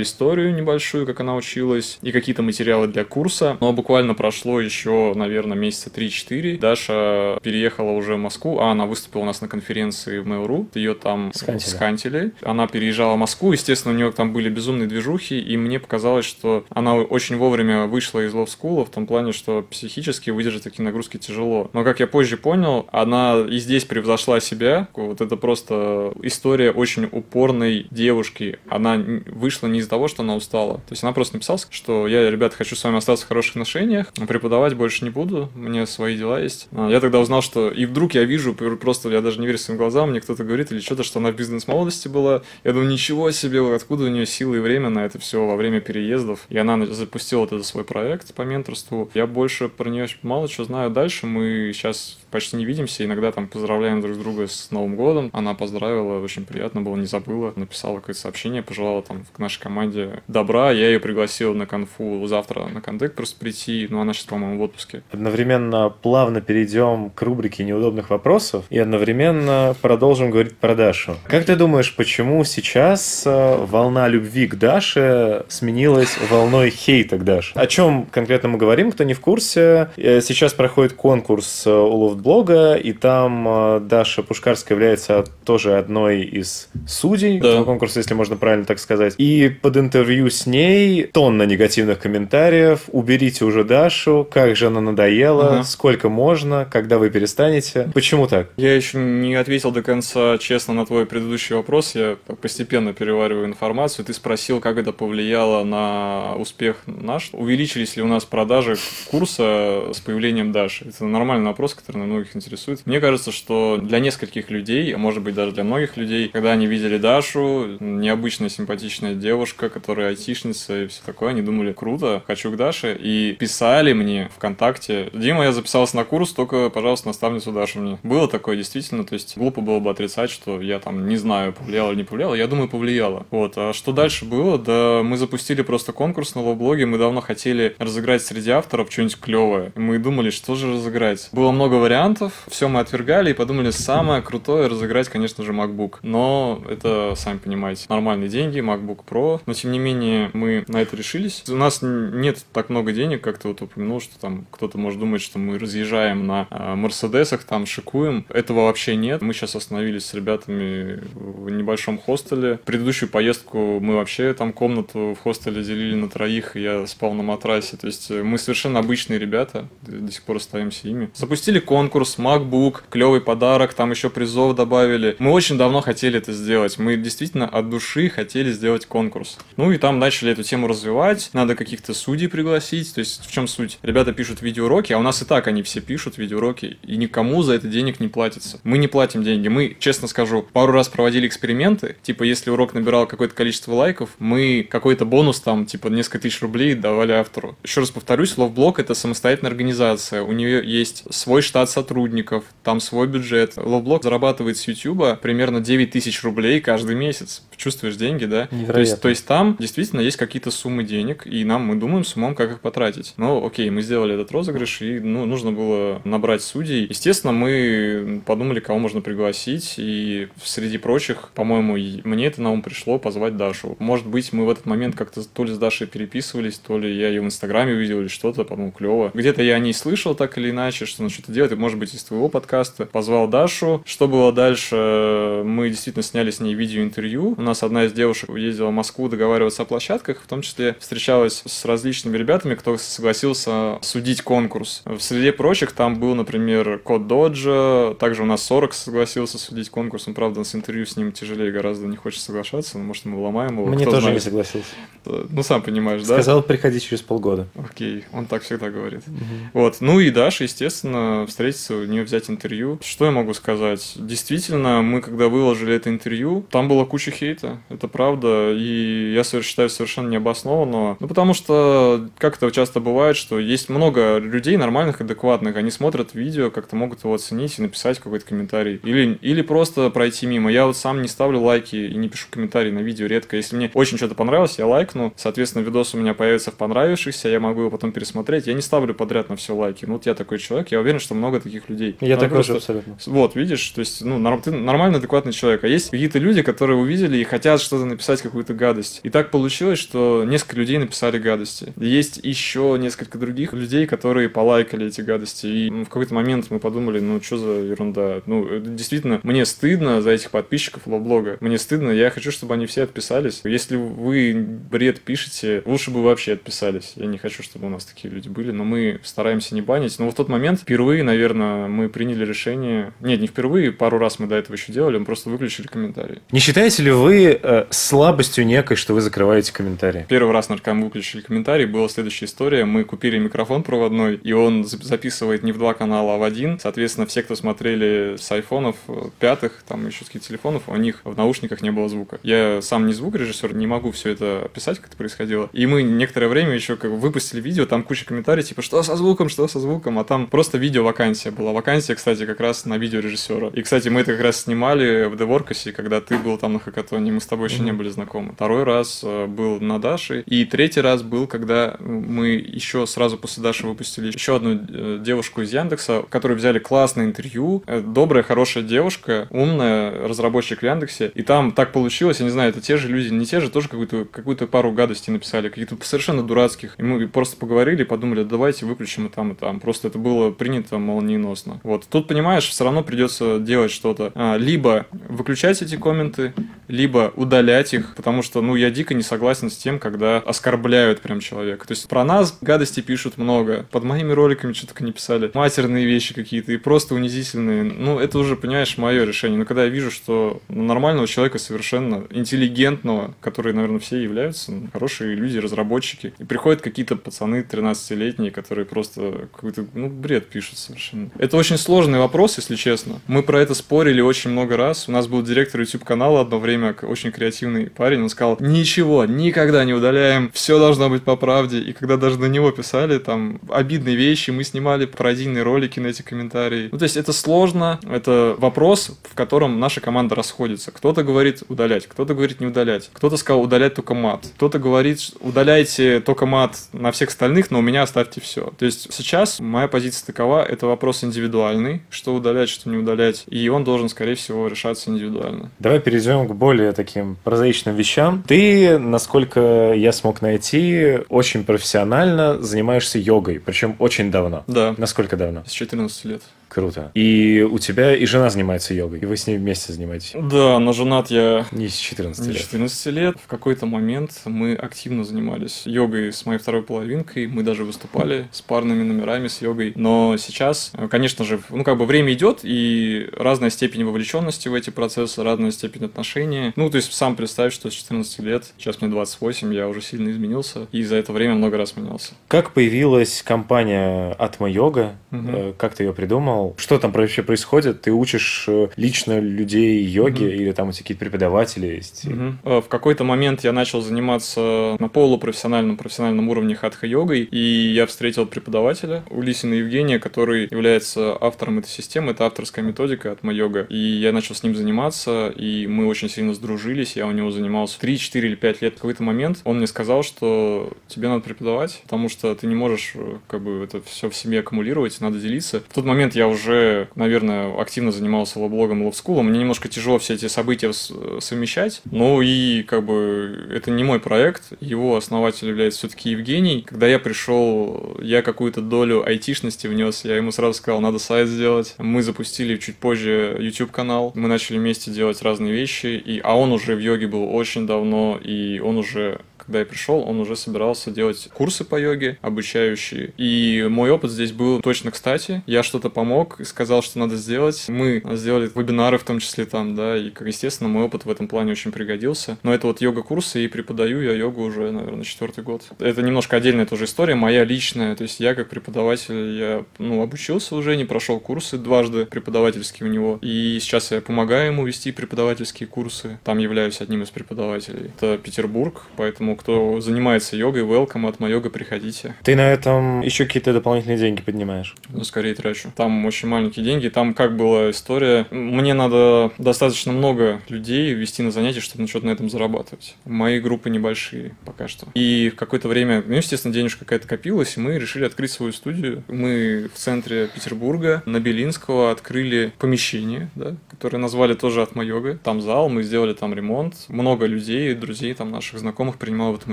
историю небольшую, как она училась, и какие-то материалы для курса. Но буквально прошло еще, наверное, месяца 3-4. Даша переехала уже в Москву, а она выступила у нас на конференции в Mail.ru, ее там скантили слушателей. Она переезжала в Москву, естественно, у нее там были безумные движухи, и мне показалось, что она очень вовремя вышла из School, в том плане, что психически выдержать такие нагрузки тяжело. Но, как я позже понял, она и здесь превзошла себя. Вот это просто история очень упорной девушки. Она вышла не из-за того, что она устала. То есть она просто написала, что я, ребята, хочу с вами остаться в хороших отношениях, преподавать больше не буду, мне свои дела есть. А я тогда узнал, что и вдруг я вижу, просто я даже не верю своим глазам, мне кто-то говорит или что-то, что она в бизнес-молодости молодости была. Я думаю, ничего себе, откуда у нее силы и время на это все во время переездов. И она запустила этот свой проект по менторству. Я больше про нее мало чего знаю дальше. Мы сейчас почти не видимся, иногда там поздравляем друг друга с Новым годом. Она поздравила, очень приятно было, не забыла, написала какое-то сообщение, пожелала там к нашей команде добра. Я ее пригласил на конфу завтра на кондек просто прийти, но она сейчас, по-моему, в отпуске. Одновременно плавно перейдем к рубрике неудобных вопросов и одновременно продолжим говорить про Дашу. Как ты думаешь, почему сейчас э, волна любви к Даше сменилась волной хейта к Даше? О чем конкретно мы говорим, кто не в курсе? Э, сейчас проходит конкурс у блога, и там э, Даша Пушкарская является тоже одной из судей да. этого конкурса, если можно правильно так сказать. И под интервью с ней тонна негативных комментариев. Уберите уже Дашу, как же она надоела, ага. сколько можно, когда вы перестанете. Почему так? Я еще не ответил до конца честно на твой предыдущий вопрос. Я постепенно перевариваю информацию. Ты спросил, как это повлияло на успех наш. Увеличились ли у нас продажи курса с появлением Даши? Это нормальный вопрос, который многих интересует. Мне кажется, что для нескольких людей, а может быть даже для многих людей, когда они видели Дашу, необычная симпатичная девушка, которая айтишница и все такое, они думали, круто, хочу к Даше, и писали мне ВКонтакте, Дима, я записался на курс, только, пожалуйста, наставницу Дашу мне. Было такое действительно, то есть глупо было бы отрицать, что я там не знаю, повлияло или не повлияло, я думаю, повлияло. Вот, а что дальше было? Да мы запустили просто конкурс на блоге, мы давно хотели разыграть среди авторов что-нибудь клевое. Мы думали, что же разыграть. Было много вариантов, вариантов, все мы отвергали и подумали, самое крутое разыграть, конечно же, MacBook. Но это, сами понимаете, нормальные деньги, MacBook Pro, но тем не менее мы на это решились. У нас нет так много денег, как ты вот упомянул, что там кто-то может думать, что мы разъезжаем на э, Мерседесах, там шикуем. Этого вообще нет. Мы сейчас остановились с ребятами в небольшом хостеле. Предыдущую поездку мы вообще там комнату в хостеле делили на троих, и я спал на матрасе. То есть мы совершенно обычные ребята, до сих пор остаемся ими. Запустили конкурс конкурс, MacBook, клевый подарок, там еще призов добавили. Мы очень давно хотели это сделать. Мы действительно от души хотели сделать конкурс. Ну и там начали эту тему развивать. Надо каких-то судей пригласить. То есть в чем суть? Ребята пишут видеоуроки, а у нас и так они все пишут видеоуроки, и никому за это денег не платится. Мы не платим деньги. Мы, честно скажу, пару раз проводили эксперименты. Типа, если урок набирал какое-то количество лайков, мы какой-то бонус там, типа, несколько тысяч рублей давали автору. Еще раз повторюсь, Ловблок это самостоятельная организация. У нее есть свой штат сотрудников, там свой бюджет. Ловблок зарабатывает с YouTube примерно 9 тысяч рублей каждый месяц. Чувствуешь деньги, да. Невероятно. То есть, то есть там действительно есть какие-то суммы денег, и нам мы думаем с умом, как их потратить. Ну, окей, мы сделали этот розыгрыш, и ну, нужно было набрать судей. Естественно, мы подумали, кого можно пригласить, и среди прочих, по-моему, мне это на ум пришло позвать Дашу. Может быть, мы в этот момент как-то то ли с Дашей переписывались, то ли я ее в Инстаграме увидел или что-то, по-моему, клево. Где-то я о ней слышал так или иначе, что она что-то делает, и, может быть, из твоего подкаста. Позвал Дашу. Что было дальше? Мы действительно сняли с ней видеоинтервью. У нас одна из девушек ездила в Москву договариваться о площадках, в том числе встречалась с различными ребятами, кто согласился судить конкурс. В среде прочих там был, например, Код Доджа, также у нас 40 согласился судить конкурс, ну, правда, с интервью с ним тяжелее гораздо не хочет соглашаться, но, может, мы ломаем его. Мне кто тоже знает. не согласился. Ну, сам понимаешь, да? Сказал, приходи через полгода. Окей, он так всегда говорит. Вот, ну и Даша, естественно, встретиться, у нее взять интервью. Что я могу сказать? Действительно, мы когда выложили это интервью, там была куча хейта, это правда, и я считаю совершенно необоснованного. Ну, потому что, как это часто бывает, что есть много людей нормальных, адекватных, они смотрят видео, как-то могут его оценить и написать какой-то комментарий. Или, или просто пройти мимо. Я вот сам не ставлю лайки и не пишу комментарии на видео редко. Если мне очень что-то понравилось, я лайкну. Соответственно, видос у меня появится в понравившихся, я могу его потом пересмотреть. Я не ставлю подряд на все лайки. Ну, вот я такой человек, я уверен, что много таких людей. Я Ну, такой же просто- абсолютно. вот, видишь, то есть, ну, ты нормальный, адекватный человек. А есть какие-то люди, которые увидели и хотят что-то написать, какую-то гадость. И так получилось, что несколько людей написали гадости. Есть еще несколько других людей, которые полайкали эти гадости. И в какой-то момент мы подумали, ну, что за ерунда. Ну, действительно, мне стыдно за этих подписчиков блога. Мне стыдно, я хочу, чтобы они все отписались. Если вы бред пишете, лучше бы вообще отписались. Я не хочу, чтобы у нас такие люди были, но мы стараемся не банить. Но в тот момент впервые, наверное, мы приняли решение... Нет, не впервые, пару раз мы до этого еще делали, мы просто выключили комментарии. Не считаете ли вы э, слабостью некой, что вы закрываете комментарии? Первый раз, наверное, мы выключили комментарий, была следующая история. Мы купили микрофон проводной, и он за- записывает не в два канала, а в один. Соответственно, все, кто смотрели с айфонов э, пятых, там еще с каких-то телефонов, у них в наушниках не было звука. Я сам не звукорежиссер, не могу все это описать, как это происходило. И мы некоторое время еще как выпустили видео, там куча комментариев, типа, что со звуком, что со звуком, а там просто видео вакансия была. Вакансия, кстати, как раз на видеорежиссера. И, кстати, мы это как раз снимали в Деворкасе, когда ты был там на хакатоне, мы с тобой еще не были знакомы. Второй раз э, был на Даше, и третий раз был, когда мы еще сразу после Даши выпустили еще одну э, девушку из Яндекса, которую взяли классное интервью, Э, добрая, хорошая девушка, умная, разработчик в Яндексе, и там так получилось, я не знаю, это те же люди, не те же, тоже какую-то какую-то пару гадостей написали, каких-то совершенно дурацких, и мы просто поговорили, подумали, давайте выключим и там, и там, просто это было принято молниеносно. Вот, тут, понимаешь, все равно придется делать что-то, А, либо выключать эти комменты, либо удалять их, потому что, ну, я дико не согласен с тем, когда оскорбляют прям человека. То есть про нас гадости пишут много, под моими роликами что только не писали, матерные вещи какие-то и просто унизительные. Ну, это уже, понимаешь, мое решение. Но когда я вижу, что ну, нормального человека совершенно интеллигентного, которые, наверное, все являются ну, хорошие люди, разработчики, и приходят какие-то пацаны 13-летние, которые просто какой-то, ну, бред пишут совершенно. Это очень сложный вопрос, если честно. Мы про это спорили очень много раз. У нас был директор YouTube-канала одно время, к- очень креативный парень, он сказал, ничего, никогда не удаляем, все должно быть по правде. И когда даже на него писали там обидные вещи, мы снимали пародийные ролики на эти комментарии. Ну, то есть это сложно, это вопрос, в котором наша команда расходится. Кто-то говорит удалять, кто-то говорит не удалять, кто-то сказал удалять только мат, кто-то говорит удаляйте только мат на всех остальных, но у меня оставьте все. То есть сейчас моя позиция такова, это вопрос индивидуальный, что удалять, что не удалять, и он должен, скорее всего, решаться индивидуально. Давай перейдем к более таким прозаичным вещам. Ты, насколько я смог найти, очень профессионально занимаешься йогой, причем очень давно. Да, Насколько давно? с 14 лет. Круто. И у тебя и жена занимается йогой, и вы с ней вместе занимаетесь. Да, но женат я Не с 14 Не лет. 14 лет. В какой-то момент мы активно занимались йогой с моей второй половинкой. Мы даже выступали с парными номерами с йогой. Но сейчас, э, конечно же, ну как бы время идет, и разная степень вовлеченности в эти процессы, разная степень отношения. Ну, то есть сам представь, что с 14 лет, сейчас мне 28, я уже сильно изменился, и за это время много раз менялся. Как появилась компания Атма Йога? Мгм. Э, Как ты ее придумал? Понял, что там вообще происходит. Ты учишь э, лично людей йоге mm-hmm. или там у тебя какие-то преподаватели есть? Mm-hmm. В какой-то момент я начал заниматься на полупрофессиональном, профессиональном уровне хатха-йогой, и я встретил преподавателя Улисина Евгения, который является автором этой системы, это авторская методика от Майога. И я начал с ним заниматься, и мы очень сильно сдружились, я у него занимался 3, 4 или 5 лет. В какой-то момент он мне сказал, что тебе надо преподавать, потому что ты не можешь э, как бы это все в себе аккумулировать, надо делиться. В тот момент я уже, наверное, активно занимался лоблогом и ловскулом. Мне немножко тяжело все эти события совмещать. Ну и как бы это не мой проект. Его основатель является все-таки Евгений. Когда я пришел, я какую-то долю айтишности внес. Я ему сразу сказал, надо сайт сделать. Мы запустили чуть позже YouTube канал. Мы начали вместе делать разные вещи. И, а он уже в йоге был очень давно, и он уже когда я пришел, он уже собирался делать курсы по йоге, обучающие. И мой опыт здесь был точно кстати. Я что-то помог, сказал, что надо сделать. Мы сделали вебинары в том числе там, да, и, как естественно, мой опыт в этом плане очень пригодился. Но это вот йога-курсы, и преподаю я йогу уже, наверное, четвертый год. Это немножко отдельная тоже история, моя личная. То есть я как преподаватель, я, ну, обучился уже, не прошел курсы дважды преподавательские у него. И сейчас я помогаю ему вести преподавательские курсы. Там являюсь одним из преподавателей. Это Петербург, поэтому кто занимается йогой, welcome от йога, приходите. Ты на этом еще какие-то дополнительные деньги поднимаешь? Ну, скорее трачу. Там очень маленькие деньги. Там как была история. Мне надо достаточно много людей вести на занятия, чтобы начать на этом зарабатывать. Мои группы небольшие пока что. И в какое-то время, ну, естественно, денежка какая-то копилась, и мы решили открыть свою студию. Мы в центре Петербурга, на Белинского, открыли помещение, да, которое назвали тоже от йога. Там зал, мы сделали там ремонт. Много людей, друзей там наших знакомых принимало принимал в этом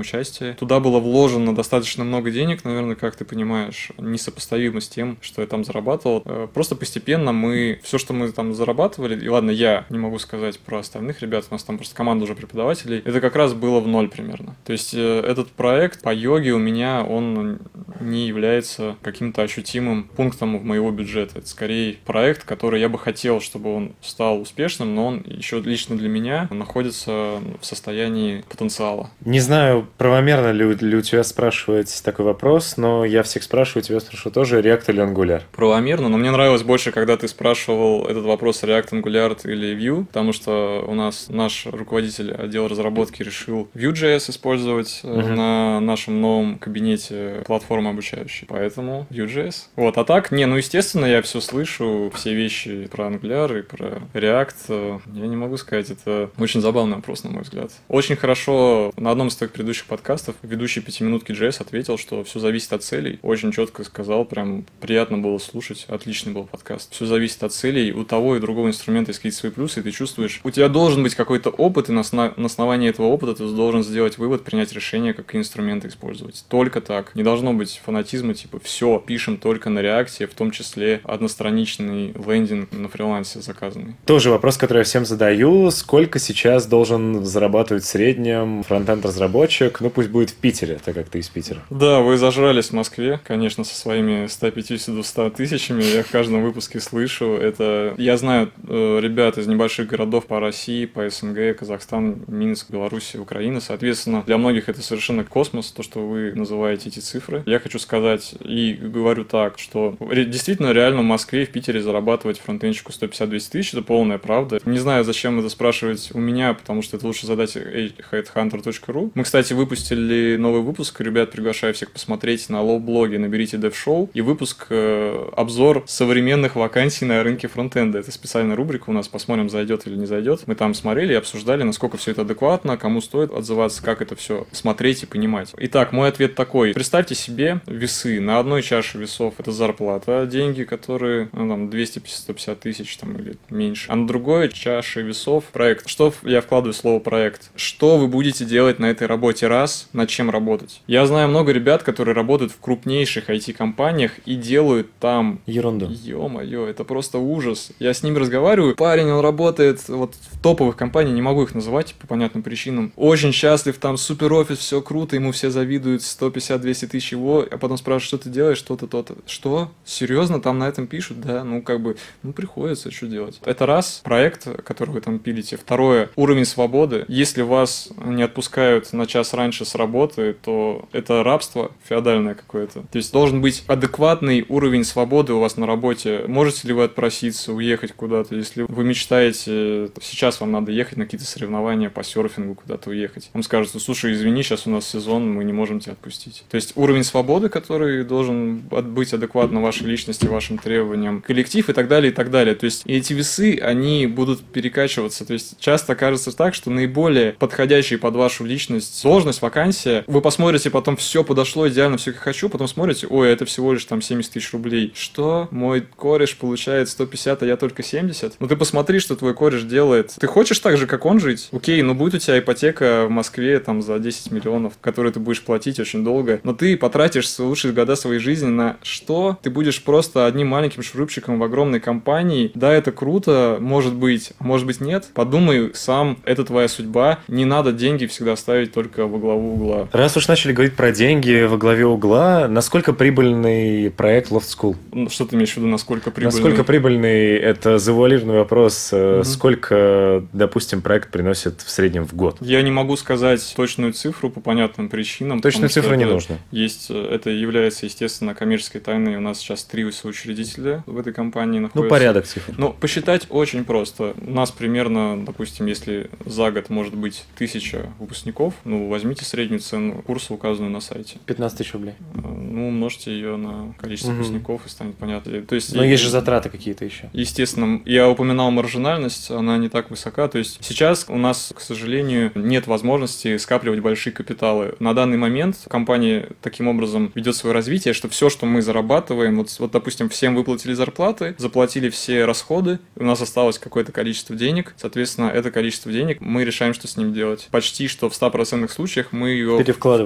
участие. Туда было вложено достаточно много денег, наверное, как ты понимаешь, несопоставимо с тем, что я там зарабатывал. Э, просто постепенно мы, все, что мы там зарабатывали, и ладно, я не могу сказать про остальных ребят, у нас там просто команда уже преподавателей, это как раз было в ноль примерно. То есть э, этот проект по йоге у меня, он не является каким-то ощутимым пунктом в моего бюджета. Это скорее проект, который я бы хотел, чтобы он стал успешным, но он еще лично для меня находится в состоянии потенциала. Не знаю, знаю, правомерно ли, ли у тебя спрашивать такой вопрос, но я всех спрашиваю, тебя спрашиваю тоже, React или Angular? Правомерно, но мне нравилось больше, когда ты спрашивал этот вопрос React, Angular или Vue, потому что у нас наш руководитель отдела разработки решил Vue.js использовать uh-huh. на нашем новом кабинете платформы обучающей, поэтому Vue.js. Вот, а так, не, ну естественно, я все слышу, все вещи про Angular и про React, я не могу сказать, это очень забавный вопрос, на мой взгляд. Очень хорошо на одном из предыдущих подкастов ведущий пятиминутки JS ответил, что все зависит от целей. Очень четко сказал, прям приятно было слушать. Отличный был подкаст. Все зависит от целей. У того и другого инструмента есть какие-то свои плюсы, и ты чувствуешь, у тебя должен быть какой-то опыт, и на, на основании этого опыта ты должен сделать вывод, принять решение, какие инструменты использовать. Только так. Не должно быть фанатизма, типа, все, пишем только на реакции, в том числе одностраничный лендинг на фрилансе заказанный. Тоже вопрос, который я всем задаю. Сколько сейчас должен зарабатывать в среднем фронтенд разработчик разработчик, ну пусть будет в Питере, так как ты из Питера. Да, вы зажрались в Москве, конечно, со своими 150-200 тысячами, я в каждом выпуске слышу. Это Я знаю э, ребят из небольших городов по России, по СНГ, Казахстан, Минск, Беларусь, Украина. Соответственно, для многих это совершенно космос, то, что вы называете эти цифры. Я хочу сказать и говорю так, что действительно реально в Москве и в Питере зарабатывать фронтенщику 150-200 тысяч, это полная правда. Не знаю, зачем это спрашивать у меня, потому что это лучше задать headhunter.ru. Мы, кстати, выпустили новый выпуск. Ребят, приглашаю всех посмотреть на LoftBlog е, наберите DevShow. И выпуск э, обзор современных вакансий на рынке фронтенда. Это специальная рубрика у нас. Посмотрим, зайдет или не зайдет. Мы там смотрели и обсуждали, насколько все это адекватно, кому стоит отзываться, как это все смотреть и понимать. Итак, мой ответ такой. Представьте себе весы. На одной чаше весов это зарплата, деньги, которые, ну, там, 250-150 тысяч там, или меньше. А на другой чаше весов проект. Что я вкладываю в слово проект? Что вы будете делать на этой работе? Работе раз, над чем работать. Я знаю много ребят, которые работают в крупнейших IT-компаниях и делают там... Ерунду. Ё-моё, это просто ужас. Я с ними разговариваю, парень, он работает вот в топовых компаниях, не могу их называть по понятным причинам. Очень счастлив, там супер офис, все круто, ему все завидуют, 150-200 тысяч его, а потом спрашивают, что ты делаешь, что-то, то-то. Что? Серьезно? Там на этом пишут? Да, ну как бы, ну приходится, что делать. Это раз, проект, который вы там пилите. Второе, уровень свободы. Если вас не отпускают на час раньше с работы, то это рабство феодальное какое-то. То есть должен быть адекватный уровень свободы у вас на работе. Можете ли вы отпроситься, уехать куда-то, если вы мечтаете, сейчас вам надо ехать на какие-то соревнования по серфингу, куда-то уехать. Вам скажут, слушай, извини, сейчас у нас сезон, мы не можем тебя отпустить. То есть уровень свободы, который должен быть адекватно вашей личности, вашим требованиям, коллектив и так далее, и так далее. То есть эти весы, они будут перекачиваться. То есть часто кажется так, что наиболее подходящий под вашу личность сложность, вакансия, вы посмотрите потом, все подошло идеально, все как хочу, потом смотрите, ой, это всего лишь там 70 тысяч рублей. Что? Мой кореш получает 150, а я только 70? Ну ты посмотри, что твой кореш делает. Ты хочешь так же, как он жить? Окей, ну будет у тебя ипотека в Москве там за 10 миллионов, которые ты будешь платить очень долго, но ты потратишь лучшие года своей жизни на что? Ты будешь просто одним маленьким шурупчиком в огромной компании. Да, это круто, может быть, может быть нет. Подумай сам, это твоя судьба. Не надо деньги всегда ставить только во главу угла. Раз уж начали говорить про деньги во главе угла, насколько прибыльный проект Loft School? Ну, что ты имеешь в виду, насколько прибыльный? Насколько прибыльный, это завуалированный вопрос, угу. сколько, допустим, проект приносит в среднем в год? Я не могу сказать точную цифру по понятным причинам. Точную цифру не нужно. Есть, э, это является, естественно, коммерческой тайной. У нас сейчас три соучредителя в этой компании находятся. Ну, порядок цифр. Ну, посчитать очень просто. У нас примерно, допустим, если за год может быть тысяча выпускников, ну, возьмите среднюю цену курса, указанную на сайте. 15 тысяч рублей. Э, ну, умножьте ее на количество угу. выпускников и станет понятно. То есть, Но есть же затраты какие-то еще. Естественно. Я упоминал маржинальность, она не так высока. То есть сейчас у нас, к сожалению, нет возможности скапливать большие капиталы. На данный момент компания таким образом ведет свое развитие, что все, что мы зарабатываем, вот, вот допустим, всем выплатили зарплаты, заплатили все расходы, у нас осталось какое-то количество денег, соответственно, это количество денег мы решаем, что с ним делать. Почти что в 100% случаях мы ее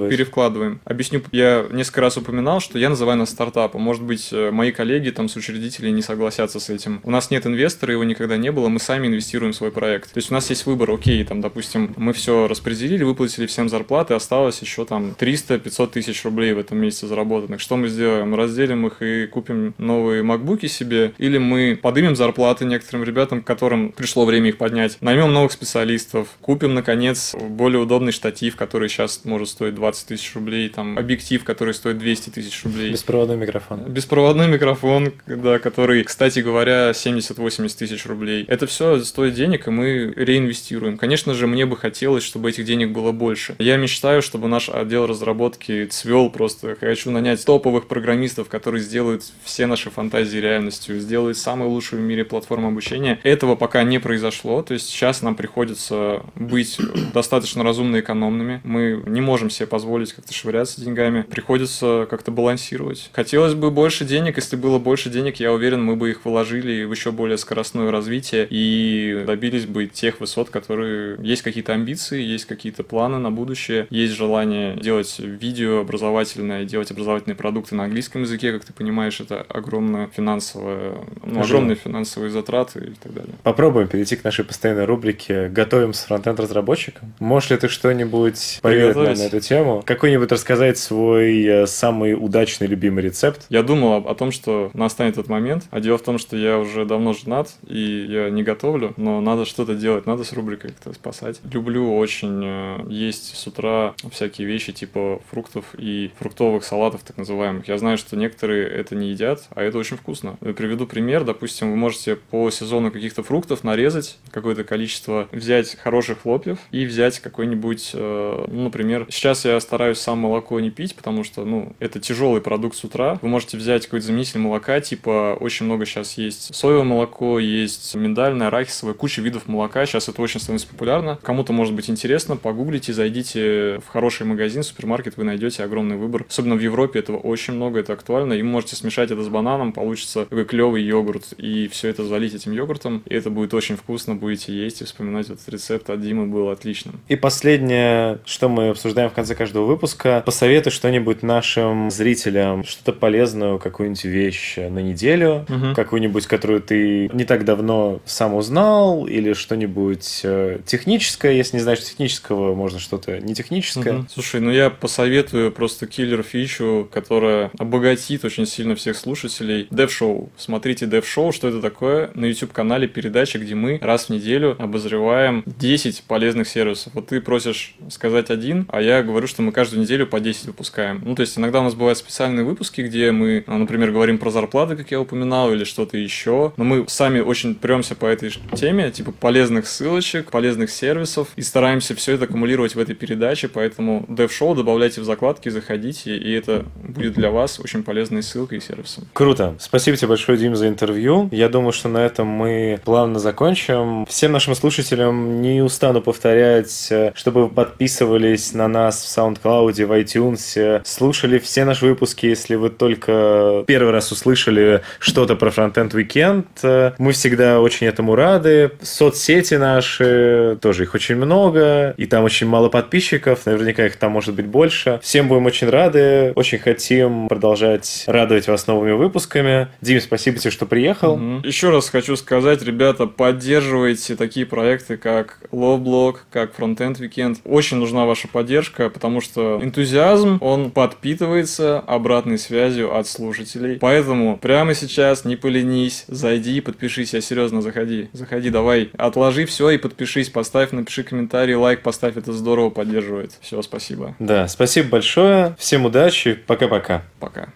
перевкладываем. Объясню, я несколько раз упоминал, что я называю нас стартапом. Может быть, э, мои коллеги, там, с учредителей не согласятся с этим. У нас нет инвестора, его никогда не было, мы сами инвестируем в свой проект. То есть у нас есть выбор, окей, там, допустим, мы все распределили, выплатили всем зарплаты, осталось еще там 300-500 тысяч рублей в этом месяце заработанных. Что мы сделаем? Разделим их и купим новые макбуки себе, или мы подымем зарплаты некоторым ребятам, которым пришло время их поднять, наймем новых специалистов, купим, наконец, более удобный штатив, который сейчас может стоить 20 тысяч рублей, там, объектив, который стоит 200 тысяч рублей. Беспроводной микрофон. Беспроводной микрофон, да, который, кстати говоря, 70-80 тысяч рублей. Это все стоит денег, и мы реинвестируем. Конечно же, мне бы хотелось, чтобы этих денег было больше. Я мечтаю, чтобы наш отдел разработки цвел просто. Хочу нанять топовых программистов, которые сделают все наши фантазии реальностью, сделают самую лучшую в мире платформу обучения. Этого пока не произошло, то есть сейчас нам приходится быть достаточно разумно экономными. Мы не можем себе позволить как-то швыряться деньгами. Приходится как-то балансировать. Хотелось бы больше денег. Если было больше денег, я уверен, мы бы их вложили в еще более скоростное развитие и добились бы тех высот, которые... Есть какие-то амбиции, есть какие-то планы на будущее, есть желание делать видео образовательное, делать образовательные продукты на английском языке, как ты понимаешь, это огромная финансовая, ну, огромные финансовые затраты и так далее. Попробуем перейти к нашей постоянной рубрике «Готовим с фронтенд разработчиком». Можешь ли ты что-нибудь поведать нам на эту тему? Какой-нибудь рассказать свой э, самый удачный любимый рецепт? Я думал о том, что настанет этот момент, а дело в том, что я уже давно женат, и я не готовлю, но надо что-то делать, надо с рубрикой как-то спасать. Люблю очень э, есть с утра всякие вещи типа фруктов и фруктовых салатов, так называемых. Я знаю, что некоторые это не едят, а это очень вкусно. Я приведу пример. Допустим, вы можете по сезону каких-то фруктов нарезать какое-то количество, взять хороших хлопьев и взять какой-нибудь, э, ну, например, сейчас я стараюсь сам молоко не пить, потому что, ну, это тяжелый продукт с утра. Вы можете взять какой-то заменитель молока, типа, очень много сейчас есть соевое молоко, есть миндальное, арахисовое, куча видов молока. Сейчас это очень становится популярно. Кому-то может быть интересно, погуглите, зайдите в хороший магазин, супермаркет, вы найдете огромный выбор. Особенно в Европе этого очень много, это актуально. И можете смешать это с бананом, получится такой клевый йогурт. И все это залить этим йогуртом. И это будет очень вкусно, будете есть и вспоминать этот рецепт от Димы был отличным. И последнее, что мы обсуждаем в конце каждого выпуска. Посоветуй что-нибудь нашим зрителям, что-то полезное, какую-нибудь вещь на неделю, угу. какую-нибудь, которую ты не так давно сам узнал, или что-нибудь э, техническое, если не знаешь технического, можно что-то не техническое. Угу. Слушай, ну я посоветую просто киллер фичу, которая обогатит очень сильно всех слушателей. Show. Смотрите Show, что это такое? На YouTube-канале передача, где мы раз в неделю обозреваем 10 полезных сервисов. Вот ты просишь сказать один, а я говорю, что мы каждую неделю по 10 выпускаем. Ну, то есть иногда у нас бывают специальные выпуски, где мы, например, говорим про зарплаты, как я упоминал, или что-то еще. Но мы сами очень премся по этой теме, типа полезных ссылочек, полезных сервисов, и стараемся все это аккумулировать в этой передаче, поэтому Dev Show добавляйте в закладки, заходите, и это будет для вас очень полезной ссылкой и сервисом. Круто. Спасибо тебе большое, Дим, за интервью. Я думаю, что на этом мы плавно закончим. Всем нашим слушателям не устану повторять, э, чтобы вы подписывались на нас в SoundCloud, в iTunes, слушали все наши выпуски, если вы только первый раз услышали что-то про Frontend Weekend. Э, мы всегда очень этому рады. Соцсети наши, тоже их очень много, и там очень мало подписчиков, наверняка их там может быть больше. Всем будем очень рады, очень хотим продолжать радовать вас новыми выпусками. Дим, спасибо тебе, что приехал. Угу. Еще раз хочу сказать, ребята, поддерживайте такие проекты, как Lowblock, как Frontend Weekend. Очень нужна ваша поддержка, потому что энтузиазм, он подпитывается обратной связью от слушателей. Поэтому прямо сейчас не поленись, зайди, подпишись, я серьезно, заходи, заходи, давай, отложи все и подпишись, поставь, напиши комментарий, лайк, поставь, это здорово поддерживает. Все, спасибо. Да, спасибо большое, всем удачи, пока-пока. Пока.